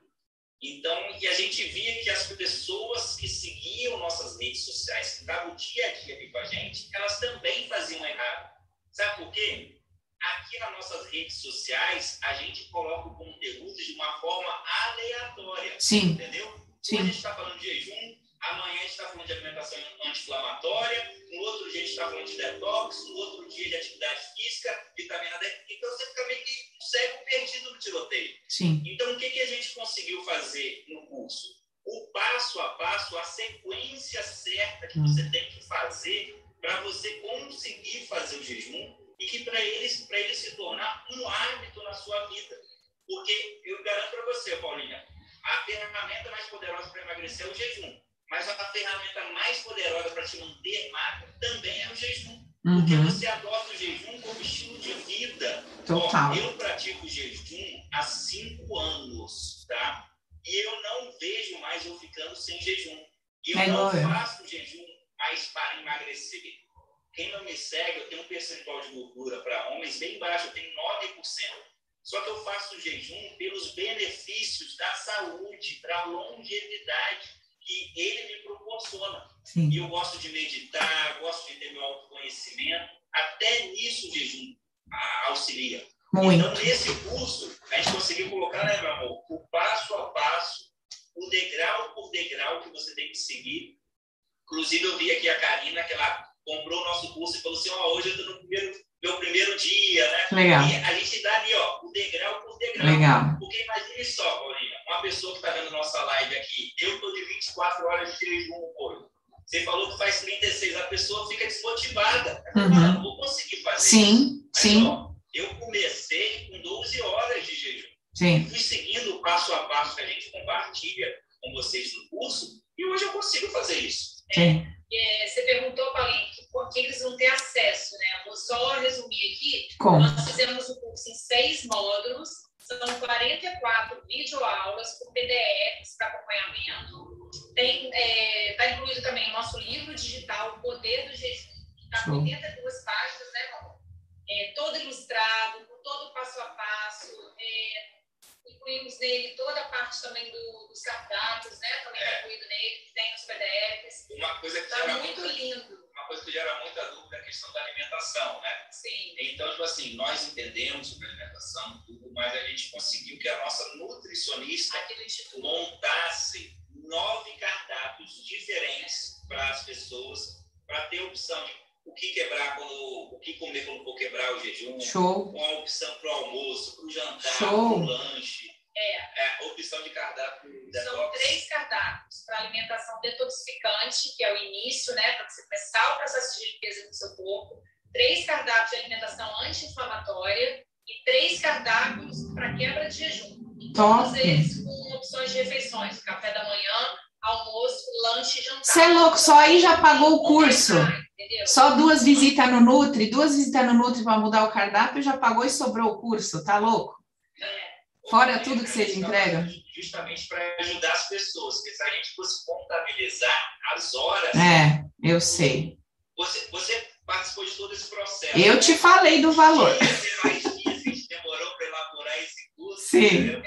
Então, e a gente via que as pessoas que seguiam nossas redes sociais, que estavam dia a dia aqui com a gente, elas também faziam errado. Sabe por quê? Aqui nas nossas redes sociais, a gente coloca o conteúdo de uma forma aleatória. Sim, Entendeu? Hoje a sim, gente está falando de jejum, amanhã a gente está falando de alimentação anti-inflamatória, no outro dia a gente está falando de detox, no outro dia de atividade física, vitamina D. Então você fica meio que um cego perdido no tiroteio. sim. Então o que, que a gente conseguiu fazer no curso? O passo a passo, a sequência certa que você tem que fazer para você conseguir fazer o jejum e que para ele, para ele se tornar um hábito na sua vida. Porque eu garanto para você, Paulinha, a ferramenta mais poderosa para emagrecer é o jejum. Mas a ferramenta mais poderosa para te manter magro também é o jejum. Porque Uhum, você adota o jejum como estilo de vida. total. Ó, eu pratico jejum há cinco anos, tá? E eu não vejo mais eu ficando sem jejum. E eu É não eu. faço jejum mais para emagrecer. Quem não me segue, eu tenho um percentual de gordura para homens bem baixo, eu tenho 9%. Só que eu faço jejum pelos benefícios da saúde, para longevidade que ele me proporciona. Sim, E eu gosto de meditar, gosto de ter meu autoconhecimento. Até nisso o jejum auxilia. muito. Então, nesse curso, a gente conseguiu colocar, né, meu amor, o passo a passo, o degrau por degrau que você tem que seguir. Inclusive, eu vi aqui a Karina, que ela comprou o nosso curso e falou assim: ó, hoje eu estou no primeiro, meu primeiro dia, né? Legal. E a gente dá ali, ó, o degrau por degrau. Legal. Porque imagine só, Paulinha, uma pessoa que está vendo nossa live aqui, eu estou de 24 horas de jejum hoje. Você falou que faz 36, a pessoa fica desmotivada. Uhum. fala, não vou conseguir fazer isso. Sim, Mas, sim, ó, eu comecei com 12 horas de jejum. sim. Fui seguindo o passo a passo que a gente compartilha com vocês no curso e hoje eu consigo fazer isso. Sim. É, você perguntou, Paulinho, que por que eles não têm acesso, né? Vou só resumir aqui. Como? Nós fizemos o curso em seis módulos, são 44 videoaulas com PDFs para acompanhamento. Tem, está incluído também o nosso livro digital, O Poder do Jejum, que está com Show. 82 páginas, né, amor? É, todo ilustrado, com todo passo a passo. É, incluímos nele toda a parte também do- dos cardápios, né? Também está incluído nele, que tem os PDFs. Uma coisa que Está muito lindo, coisa que gera muita dúvida é a questão da alimentação, né? sim. Então, tipo assim, nós entendemos sobre alimentação, tudo, mas a gente conseguiu que a nossa nutricionista montasse nove cardápios diferentes para as pessoas, para ter opção de o que quebrar quando, o que comer quando for quebrar o jejum, Show. com a opção para o almoço, para o jantar, para o lanche, É. é, opção de cardápio São detox. três cardápios para alimentação detoxificante, que é o início, né, para você começar o processo de limpeza do seu corpo. Três cardápios de alimentação anti-inflamatória e três cardápios para quebra de jejum. E Top. Todos eles com opções de refeições: café da manhã, almoço, lanche e jantar. Você é louco, só aí já pagou o curso. Entendeu? Só duas visitas no Nutri, duas visitas no Nutri para mudar o cardápio, já pagou e sobrou o curso, tá louco? Fora tudo que vocês entregam. Justamente para ajudar as pessoas, porque se a gente fosse contabilizar as horas, É, eu sei. você, você participou de todo esse processo. Eu te falei do valor. Dias mais dias que a gente demorou para elaborar esse curso. Sim. entendeu?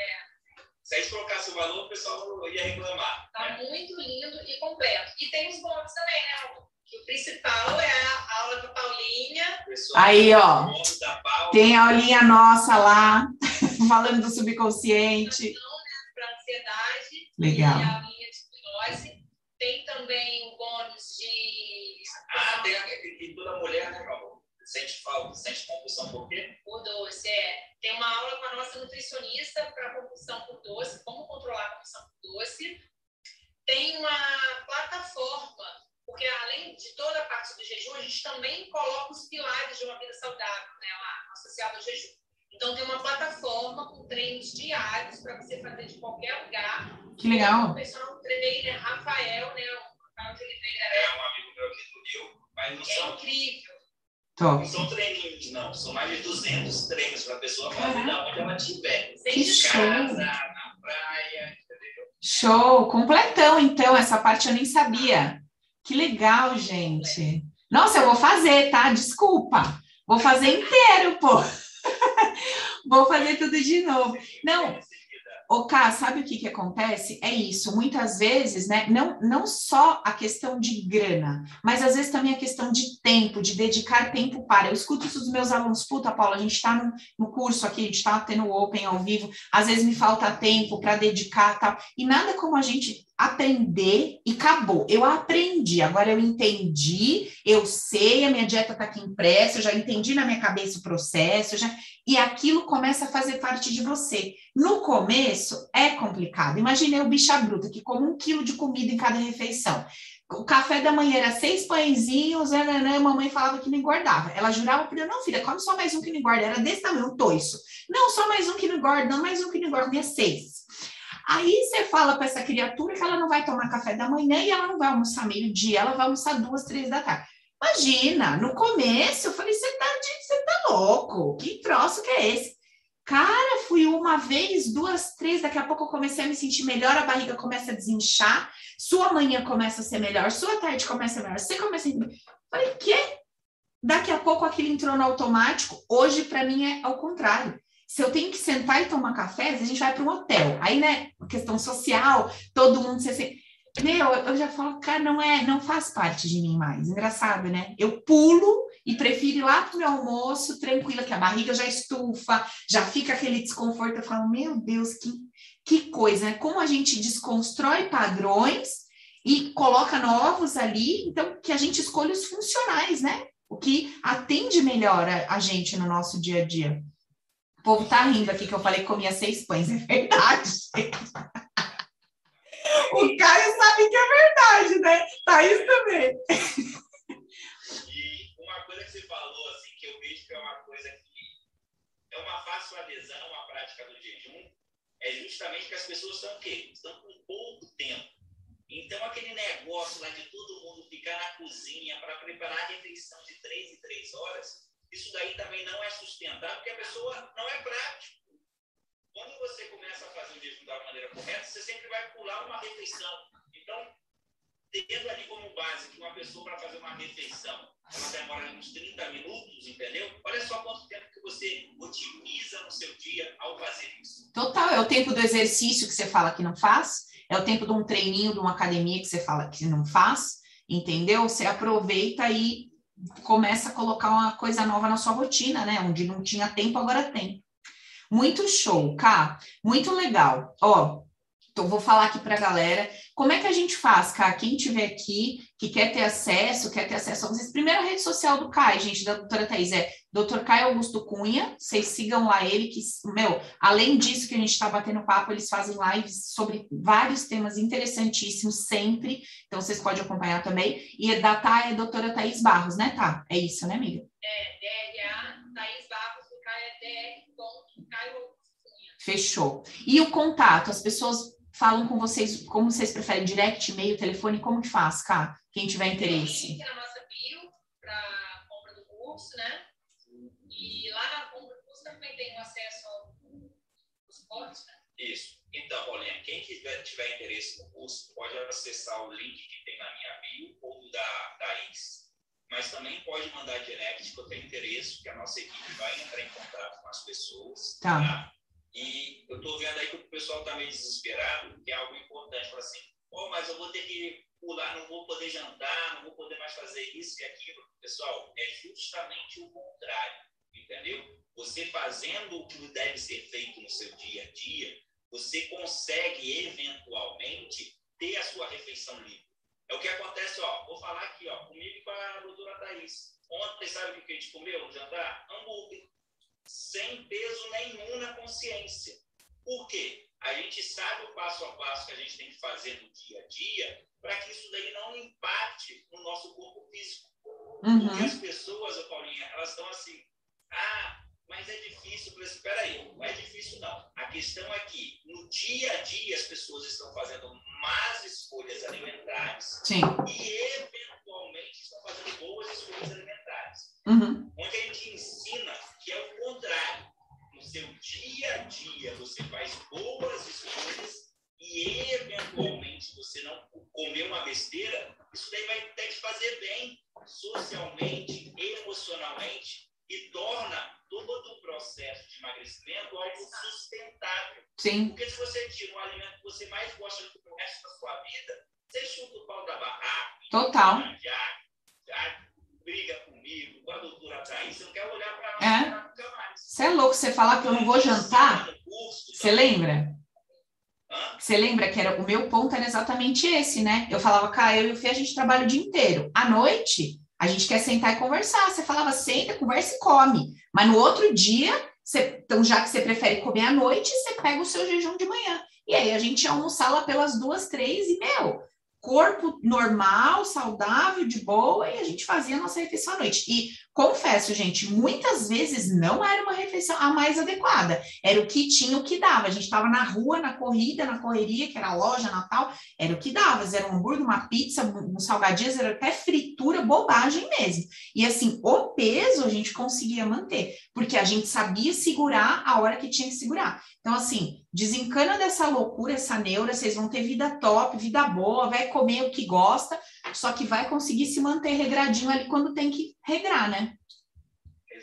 Se a gente colocasse o valor, o pessoal ia reclamar. Tá né? muito lindo e completo. E tem os bônus também, né, o principal é a aula da Paulinha. O pessoal- Aí, ó. Tem a aulinha nossa lá, [LAUGHS] falando do subconsciente. para ansiedade Legal. e a linha de hipnose. Tem também o bônus de Ah, tem a- e toda mulher, né? Sente falta, sente compulsão por quê? por doce. É. Tem uma aula com a nossa nutricionista para compulsão por doce, como controlar a compulsão por doce. Tem uma plataforma, porque além de toda a parte do jejum, a gente também coloca os pilares de uma vida saudável, né, lá, associado ao jejum. Então, tem uma plataforma com treinos diários para você fazer de qualquer lugar. Que legal. O personal trainer Rafael, né? O Rafael de Oliveira É um amigo meu aqui do Rio, mas não é são, incrível. não são treininhos, não. São mais de 200 treinos para a pessoa fazer da onde ela estiver. Sem Que show. na praia, entendeu? Show, completão então, essa parte eu nem sabia. Que legal, gente. Nossa, eu vou fazer, tá? Desculpa. Vou fazer inteiro, pô. Vou fazer tudo de novo. Não, Ô, Ká, sabe o que que acontece? É isso, muitas vezes, né, não, não só a questão de grana, mas às vezes também a questão de tempo, de dedicar tempo para. Eu escuto isso dos meus alunos, puta, Paula, a gente está no, no curso aqui, a gente está tendo o Open ao vivo, às vezes me falta tempo para dedicar tal, e nada como a gente aprender e acabou. Eu aprendi, agora eu entendi, eu sei, a minha dieta está aqui impressa, eu já entendi na minha cabeça o processo, já e aquilo começa a fazer parte de você. No começo é complicado. Imagine eu, bicha bruta, que come um quilo de comida em cada refeição. O café da manhã era seis pãezinhos, né, né, né, a mamãe falava que não engordava. Ela jurava para eu, não, filha, come só mais um que não engorda. Era desse tamanho, um toiço. Não, só mais um que não engorda, não, mais um que não engorda, comia seis. Aí você fala para essa criatura que ela não vai tomar café da manhã e ela não vai almoçar meio-dia, ela vai almoçar duas, três da tarde. Imagina, no começo eu falei, você tá, tá louco, que troço que é esse? Cara, fui uma vez, duas, três, daqui a pouco eu comecei a me sentir melhor, a barriga começa a desinchar, sua manhã começa a ser melhor, sua tarde começa a ser melhor, você começa a... Falei, quê? Daqui a pouco aquilo entrou no automático, hoje para mim é ao contrário. Se eu tenho que sentar e tomar café, a gente vai para um hotel. Aí, né, questão social, todo mundo se assim, meu, eu já falo, cara, não é, não faz parte de mim mais. Engraçado, né? Eu pulo e prefiro ir lá pro meu almoço, tranquila, que a barriga já estufa, já fica aquele desconforto. Eu falo, meu Deus, que, que coisa, né? Como a gente desconstrói padrões e coloca novos ali, então que a gente escolha os funcionais, né? O que atende melhor a, a gente no nosso dia a dia. O povo tá rindo aqui que eu falei que comia seis pães, é verdade. [LAUGHS] o Caio sabe que é verdade, né? Thaís também. E uma coisa que você falou, assim, que eu vejo que é uma coisa que é uma fácil adesão à prática do jejum, é justamente que as pessoas estão o quê? Estão com pouco tempo. Então, aquele negócio lá de todo mundo ficar na cozinha para preparar a refeição de três em três horas, isso daí também não é sustentável, porque a pessoa não é prático. Quando você começa a fazer o jejum da maneira correta, você sempre vai pular uma refeição. Então, tendo ali como base que uma pessoa para fazer uma refeição, ela demora uns 30 minutos, entendeu? Olha só quanto tempo que você otimiza no seu dia ao fazer isso. Total, é o tempo do exercício que você fala que não faz, é o tempo de um treininho, de uma academia que você fala que não faz, entendeu? Você aproveita e começa a colocar uma coisa nova na sua rotina, né? Onde não tinha tempo, agora tem. Muito show, Cá. Muito legal. Ó, então, vou falar aqui para a galera. Como é que a gente faz, Cá? Quem tiver aqui, que quer ter acesso, quer ter acesso a vocês. Primeiro, a rede social do Kai, gente, da doutora Thais, é Dr. Caio Augusto Cunha. Vocês sigam lá ele, que, meu, além disso que a gente está batendo papo, eles fazem lives sobre vários temas interessantíssimos sempre. Então, vocês podem acompanhar também. E da Thay é doutora Thaís Barros, né, Tá? É isso, né, amiga? É, DRA, Thaís Barros, o Caio é DR. Caio Cunha. Fechou. E o contato, as pessoas falam com vocês, como vocês preferem, direct, e-mail, telefone, como que faz, cá? Quem tiver interesse. Link na nossa bio para compra do curso, né? E lá na compra do curso também tem acesso ao suporte, né? Isso. Então, Paulinha, quem tiver, tiver interesse no curso, pode acessar o link que tem na minha bio ou da Thaís. Mas também pode mandar direct, que eu tenho interesse, que a nossa equipe vai entrar em contato com as pessoas. Tá. tá? E estou vendo aí que o pessoal está meio desesperado, que é algo importante. Fala assim, oh, mas eu vou ter que pular, não vou poder jantar, não vou poder mais fazer isso e aquilo. Pessoal, é justamente o contrário, entendeu? Você fazendo o que deve ser feito no seu dia a dia, você consegue eventualmente ter a sua refeição livre. É o que acontece, ó, vou falar aqui, ó, comigo e com a doutora Thaís. Ontem, sabe o que a gente comeu no jantar? Hambúrguer sem peso nenhum na consciência. Por quê? A gente sabe o passo a passo que a gente tem que fazer no dia a dia para que isso daí não impacte no nosso corpo físico. Uhum. Porque as pessoas, Paulinha, elas estão assim, ah, mas é difícil. Eu espera aí, não é difícil não. A questão é que no dia a dia as pessoas estão fazendo más escolhas alimentares Sim. e eventualmente estão fazendo boas escolhas alimentares. Uhum. Onde a gente ensina que é o contrário. Seu dia a dia, você faz boas escolhas e, eventualmente, você não comer uma besteira, isso daí vai ter que fazer bem socialmente, emocionalmente e torna todo o processo de emagrecimento algo sustentável. Sim. Porque se você tira um alimento que você mais gosta de comer o resto da sua vida, você chuta o pau da barraca. Total. Já, já briga comigo, com a doutora Thaís, você não quer olhar para É. nós nunca mais. Você é louco, você falar que eu não vou jantar? Você lembra? Hã? Você lembra que era o meu ponto era exatamente esse, né? Eu falava, cara, eu e o Fê, a gente trabalha o dia inteiro. À noite, a gente quer sentar e conversar. Você falava, senta, conversa e come. Mas no outro dia, você, então já que você prefere comer à noite, você pega o seu jejum de manhã. E aí a gente ia almoçar lá pelas duas, três e, meu, corpo normal, saudável, de boa, e a gente fazia a nossa refeição à noite. E confesso, gente, muitas vezes não era uma refeição a mais adequada, era o que tinha, o que dava. A gente estava na rua, na corrida, na correria, que era loja, Natal, era o que dava. Era um hambúrguer, uma pizza, um salgadinhos, era até fritura, bobagem mesmo. E assim, o peso a gente conseguia manter, porque a gente sabia segurar a hora que tinha que segurar. Então, assim, desencana dessa loucura, essa neura, vocês vão ter vida top, vida boa, vai comer o que gosta, só que vai conseguir se manter regradinho ali quando tem que regrar, né?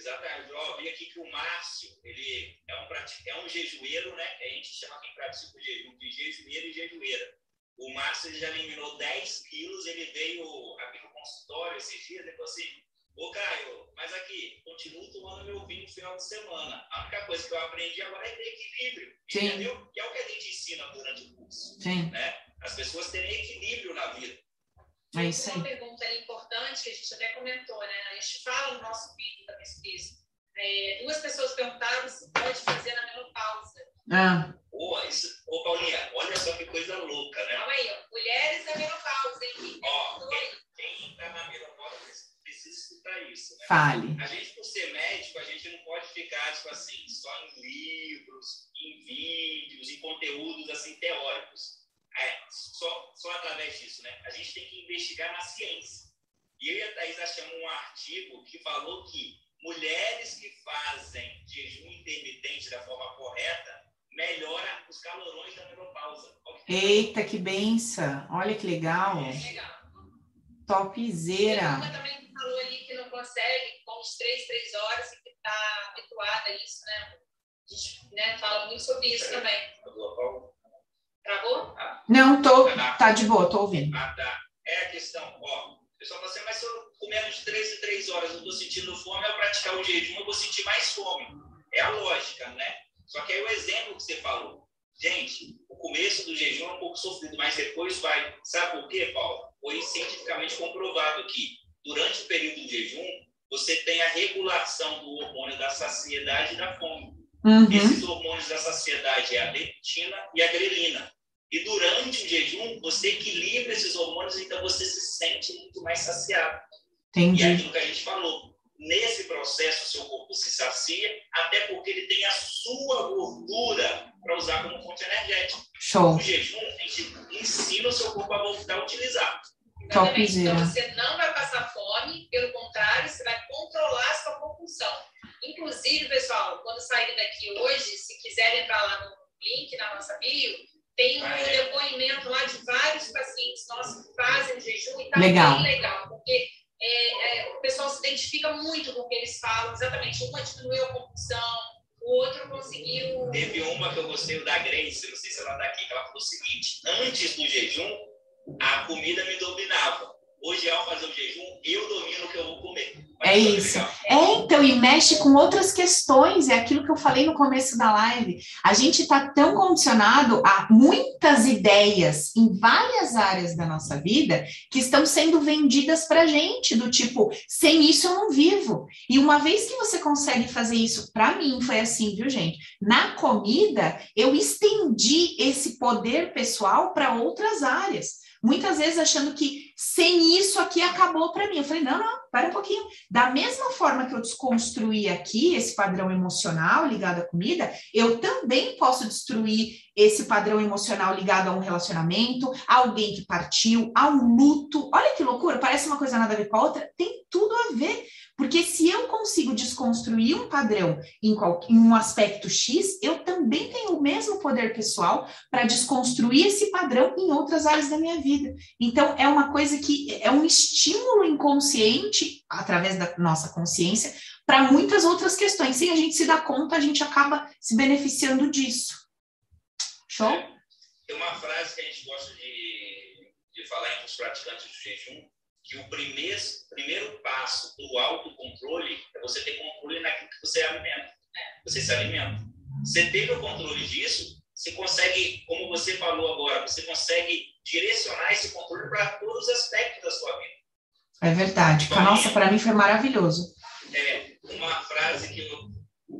Exatamente. Ó, vi aqui que o Márcio, ele é um, é um jejueiro, né? A gente chama quem pratica o jejum de jejueiro e jejueira. O Márcio ele já eliminou 10 quilos, ele veio aqui no consultório esses dias e falou assim, ô Caio, mas aqui, continuo tomando meu vinho no final de semana. A única coisa que eu aprendi agora é ter equilíbrio, Sim. entendeu? Que é o que a gente ensina durante o curso Sim. né? As pessoas terem equilíbrio na vida. É isso aí. Uma pergunta importante que a gente até comentou, né? A gente fala no nosso vídeo da pesquisa. É, duas pessoas perguntaram se pode fazer na menopausa. Ah, Ô, isso, ô, Paulinha, olha só que coisa louca, né? Calma aí, ó. mulheres na menopausa, hein? Quem Ó, aí? quem está na menopausa precisa escutar isso, né? fale. A gente, por ser médico, a gente não pode ficar, tipo assim, só em livros, em vídeos, em conteúdos, assim, teóricos. É, só, só através disso, né? A gente tem que investigar na ciência. E eu e a Thais achamos um artigo que falou que mulheres que fazem jejum intermitente da forma correta melhora os calorões da menopausa. Eita, que benção. Olha que legal. Legal. Topzera. Uma também falou ali que não consegue, com uns três, três horas, e que está habituada a isso, né? A gente né, fala muito sobre isso também. Travou? Não, tô. Tá de boa, tô ouvindo. Ah, tá. É a questão, ó. O pessoal fala assim, mas se eu comer de 3 em 3 horas, eu tô sentindo fome, ao praticar o jejum, eu vou sentir mais fome. É a lógica, né? Só que aí o exemplo que você falou. Gente, o começo do jejum é um pouco sofrido, mas depois vai. Sabe por quê, Paulo? Foi cientificamente comprovado que durante o período do jejum, você tem a regulação do hormônio da saciedade e da fome. Uhum. Esses hormônios da saciedade é a leptina e a grelina. E durante o jejum, você equilibra esses hormônios, então você se sente muito mais saciado. E é Entendi. aquilo que a gente falou. Nesse processo, o seu corpo se sacia, até porque ele tem a sua gordura para usar como fonte energética. Show. No jejum, a gente ensina o seu corpo a voltar a utilizar. Então você não vai passar fome, pelo contrário, você vai controlar a sua compulsão. Inclusive, pessoal, quando saírem daqui hoje, se quiserem entrar lá no link na nossa bio, tem um depoimento lá de vários pacientes nossos que fazem o jejum e tá Legal. bem legal, porque é, é, o pessoal se identifica muito com o que eles falam, exatamente. Uma diminuiu a compulsão, o outro conseguiu. Teve uma que eu gostei, da Grace, não sei se ela está aqui, que ela falou o seguinte: antes do jejum, a comida me dominava. Hoje, ao fazer o jejum, eu domino o que eu vou comer. É só que isso. É, então, e mexe com outras questões, é aquilo que eu falei no começo da live. A gente está tão condicionado a muitas ideias em várias áreas da nossa vida que estão sendo vendidas para gente, do tipo, sem isso eu não vivo. E uma vez que você consegue fazer isso, para mim foi assim, viu, gente? Na comida, eu estendi esse poder pessoal para outras áreas. Muitas vezes achando que sem isso aqui acabou para mim. Eu falei, não, não, para um pouquinho. Da mesma forma que eu desconstruí aqui esse padrão emocional ligado à comida, eu também posso destruir esse padrão emocional ligado a um relacionamento, a alguém que partiu, a um luto. Olha que loucura, parece uma coisa nada a ver com a outra. Tem tudo a ver. Porque se eu consigo desconstruir um padrão em, qual, em um aspecto X, eu também tenho o mesmo poder pessoal para desconstruir esse padrão em outras áreas da minha vida. Então, é uma coisa que é um estímulo inconsciente, através da nossa consciência, para muitas outras questões. Sem a gente se dar conta, a gente acaba se beneficiando disso. Show? Tem uma frase que a gente gosta de, de falar entre os praticantes do jejum, que o primeiro, primeiro passo do autocontrole é você ter controle naquilo que você alimenta. Você se alimenta. Você teve o controle disso, você consegue, como você falou agora, você consegue direcionar esse controle para todos os aspectos da sua vida. É verdade. Nossa, para mim foi maravilhoso. É uma frase que eu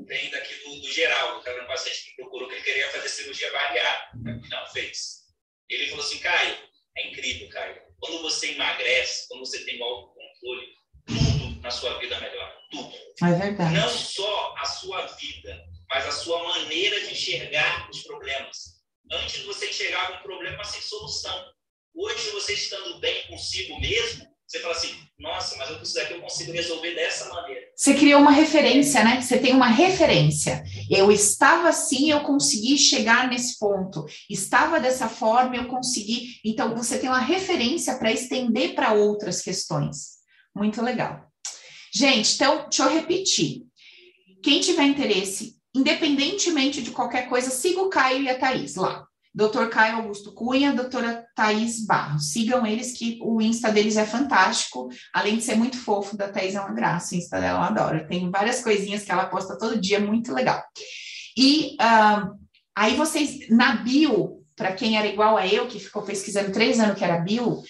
tenho daqui do, do Geraldo, que era um paciente que procurou que ele queria fazer cirurgia bariátrica, não fez. Ele falou assim, Caio, é incrível, Caio. Quando você emagrece, quando você tem o autocontrole, tudo na sua vida melhora. Tudo. É verdade. Não só a sua vida, mas a sua maneira de enxergar os problemas. Antes você enxergava um problema sem solução. Hoje, você estando bem consigo mesmo, você fala assim, nossa, mas isso daqui eu consigo resolver dessa maneira. Você criou uma referência, né? Você tem uma referência. Eu estava assim, eu consegui chegar nesse ponto. Estava dessa forma, eu consegui. Então, você tem uma referência para estender para outras questões. Muito legal. Gente, então, deixa eu repetir. Quem tiver interesse, independentemente de qualquer coisa, siga o Caio e a Thaís lá. Dr. Caio Augusto Cunha, doutora Thaís Barros. Sigam eles, que o Insta deles é fantástico. Além de ser muito fofo, da Thaís é uma graça. O Insta dela eu adoro. Tem várias coisinhas que ela posta todo dia, muito legal. E uh, aí vocês, na bio, para quem era igual a eu, que ficou pesquisando três anos que era bio,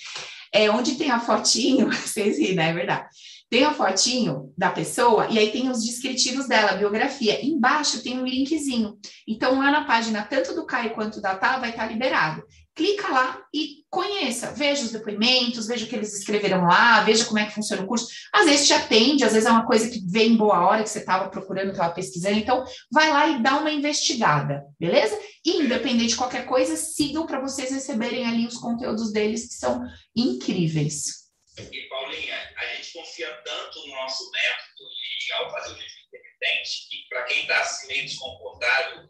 é onde tem a fotinho, [LAUGHS] vocês ri, né? É verdade. Tem a fotinho da pessoa e aí tem os descritivos dela, biografia. Embaixo tem um linkzinho. Então, lá na página, tanto do Caio quanto da Tá, vai estar liberado clica lá e conheça, veja os depoimentos, veja o que eles escreveram lá, veja como é que funciona o curso. Às vezes te atende, às vezes é uma coisa que vem em boa hora, que você estava procurando, estava pesquisando, então vai lá e dá uma investigada, beleza? E independente de qualquer coisa, sigam para vocês receberem ali os conteúdos deles, que são incríveis. E Paulinha, a gente confia tanto no nosso método e ao fazer o jejum intermitente, que para quem está assim, meio desconfortável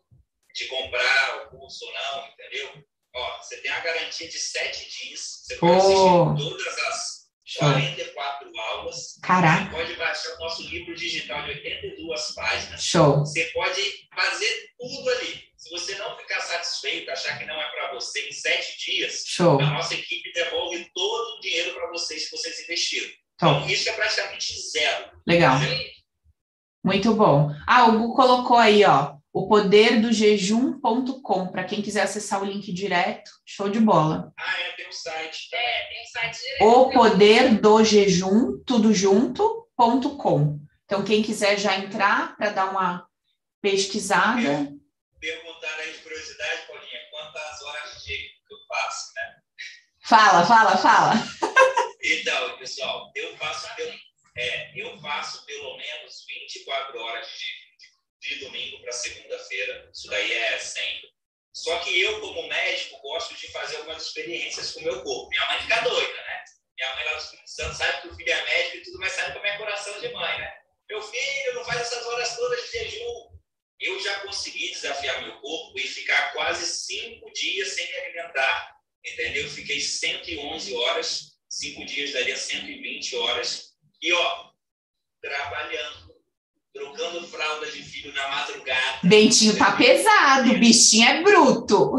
de comprar o curso ou não, entendeu? Ó, você tem a garantia de sete dias. Você pode oh. assistir todas as 44 Show. aulas. Caraca. Você pode baixar o nosso livro digital de 82 páginas. Show. Você pode fazer tudo ali. Se você não ficar satisfeito, achar que não é para você em sete dias, Show. a nossa equipe devolve todo o dinheiro para vocês que vocês investiram. Então, Top. isso é praticamente zero. Legal. Muito bom. Ah, o Gu colocou aí, ó o poder do jejum.com, para quem quiser acessar o link direto, show de bola. Ah, é, tem um site. É, tem um site direto. O poder do jejum, tudo junto.com. Então, quem quiser já entrar para dar uma pesquisada. Perguntaram aí de curiosidade, Paulinha, quantas horas de que eu faço, né? Fala, fala, fala. Então, pessoal, eu faço, eu, é, eu faço pelo menos 24 horas de jejum de domingo para segunda-feira. Isso daí é sempre. Só que eu, como médico, gosto de fazer algumas experiências com o meu corpo. Minha mãe fica doida, né? Minha mãe lá do Espírito Santo sabe que o filho é médico e tudo, mas sabe como é coração de mãe, né? Meu filho, não faz essas horas todas de jejum. Eu já consegui desafiar meu corpo e ficar quase cinco dias sem me alimentar, entendeu? Fiquei 111 horas, cinco dias daria 120 horas. E, ó, trabalhando trocando fralda de filho na madrugada. Bentinho tá pesado, o bichinho é bruto.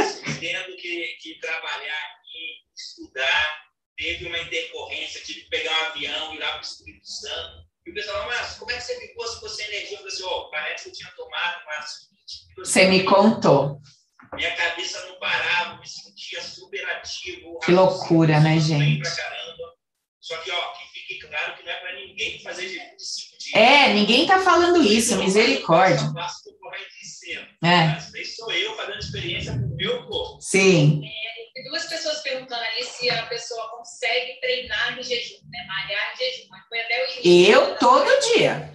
Isso, tendo que, que trabalhar aqui, estudar, teve uma intercorrência, tive que pegar um avião, ir lá para o Espírito Santo. E o pessoal, mas como é que você ficou se você energia? Eu falei assim, oh, parece que eu tinha tomado mas Você me contou. Minha cabeça não parava, me sentia super ativo. Que loucura, né, gente? Só que, ó, que fique claro que não é para ninguém fazer jejum de cinco é, ninguém está falando isso, misericórdia. É. Às vezes sou eu fazendo experiência com o meu corpo. Sim. É, duas pessoas perguntando ali se a pessoa consegue treinar em jejum, né? Malhar em jejum. Foi até o início. Eu todo dia.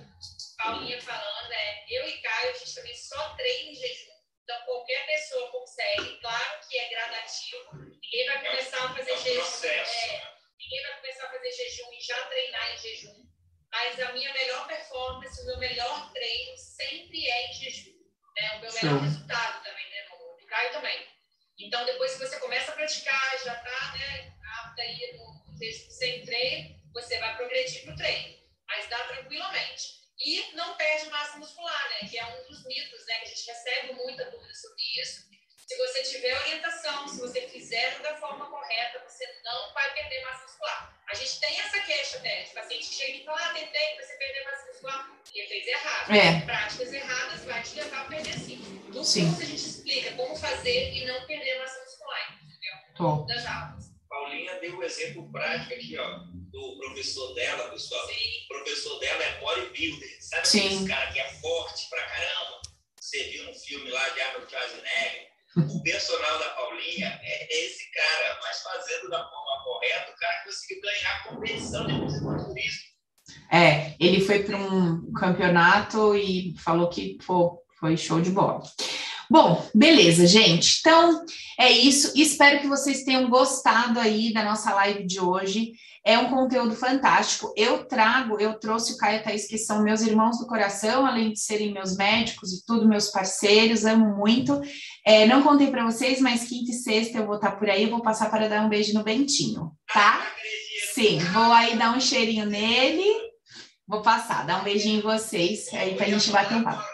Paulinha falando, é, eu e Caio, a gente também só treina em jejum. Então, qualquer pessoa consegue. Claro que é gradativo. Ninguém vai começar a fazer é um jejum. Processo. É, ninguém vai começar a fazer jejum e já treinar em jejum mas a minha melhor performance, o meu melhor treino sempre é em jejum. Né? O meu melhor resultado também, né? No Caio também. Então, depois que você começa a praticar, já está né, apta aí no jejum sem treino, você vai progredir para o treino. Mas dá tranquilamente. E não perde massa muscular, né? Que é um dos mitos, né? Que a gente recebe muita dúvida sobre isso. Se você tiver orientação, se você fizer da forma correta, você não vai perder massa muscular. A gente tem essa queixa, né? De paciente que chega e fala, ah, tentei, você perder massa muscular. Porque fez errado. É. Práticas erradas vai te levar a perder sim. No sim. curso a gente explica como fazer e não perder massa muscular, entendeu? Tô. Das aulas. Paulinha deu um exemplo prático aqui, ó, do professor dela, pessoal. Sim. O professor dela é bodybuilder. Sabe Sim. esse cara que é forte pra caramba? Você viu no filme lá de Arnold Schwarzenegger? O personal da Paulinha é esse cara, mas fazendo da forma correta, o cara conseguiu ganhar a competição de fisiculturismo. É, ele foi para um campeonato e falou que foi, foi show de bola. Bom, beleza, gente. Então é isso. Espero que vocês tenham gostado aí da nossa live de hoje. É um conteúdo fantástico. Eu trago, eu trouxe o Caio Thaís, que são meus irmãos do coração, além de serem meus médicos e tudo, meus parceiros, amo muito. É, não contei para vocês, mas quinta e sexta eu vou estar por aí, eu vou passar para dar um beijo no Bentinho, tá? Sim, vou aí dar um cheirinho nele, vou passar, dar um beijinho em vocês, aí para a gente bater um papo.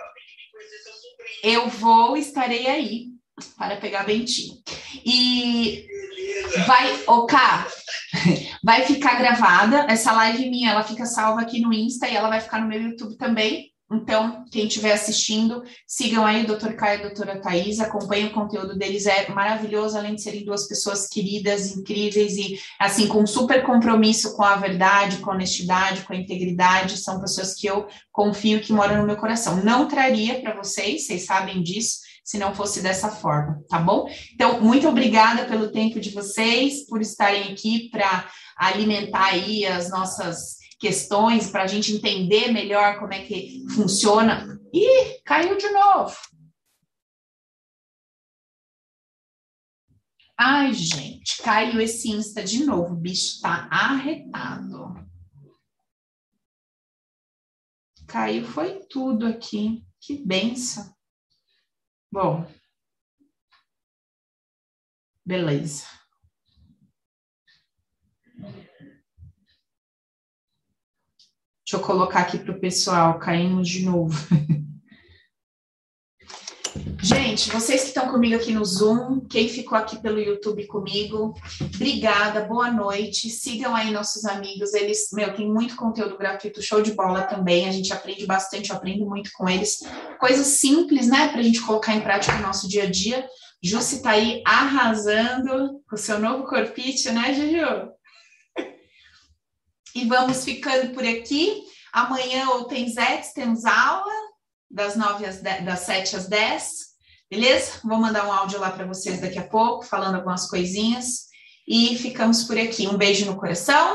Eu vou, estarei aí para pegar Bentinho. E vai, ô Cá, [LAUGHS] vai ficar gravada. Essa live minha, ela fica salva aqui no Insta e ela vai ficar no meu YouTube também. Então, quem estiver assistindo, sigam aí o Dr. Caio e a doutora Thais, acompanhem o conteúdo deles, é maravilhoso, além de serem duas pessoas queridas, incríveis e, assim, com super compromisso com a verdade, com a honestidade, com a integridade, são pessoas que eu confio que moram no meu coração. Não traria para vocês, vocês sabem disso, se não fosse dessa forma, tá bom? Então, muito obrigada pelo tempo de vocês, por estarem aqui para alimentar aí as nossas questões, para a gente entender melhor como é que funciona. Ih, caiu de novo. Ai, gente, caiu esse Insta de novo. O bicho tá arretado. Caiu, foi tudo aqui. Que benção. Bom, beleza. Deixa eu colocar aqui para o pessoal, caímos de novo. [LAUGHS] Gente, vocês que estão comigo aqui no Zoom, quem ficou aqui pelo YouTube comigo, obrigada, boa noite. Sigam aí nossos amigos, eles, meu, tem muito conteúdo gratuito, show de bola também. A gente aprende bastante, eu aprendo muito com eles. Coisas simples, né, para a gente colocar em prática no nosso dia a dia. Jussi tá aí arrasando com o seu novo corpite, né, Juju? E vamos ficando por aqui. Amanhã ou tem Zets, temos aula das nove às dez, das sete às dez. Beleza? Vou mandar um áudio lá para vocês daqui a pouco, falando algumas coisinhas. E ficamos por aqui. Um beijo no coração.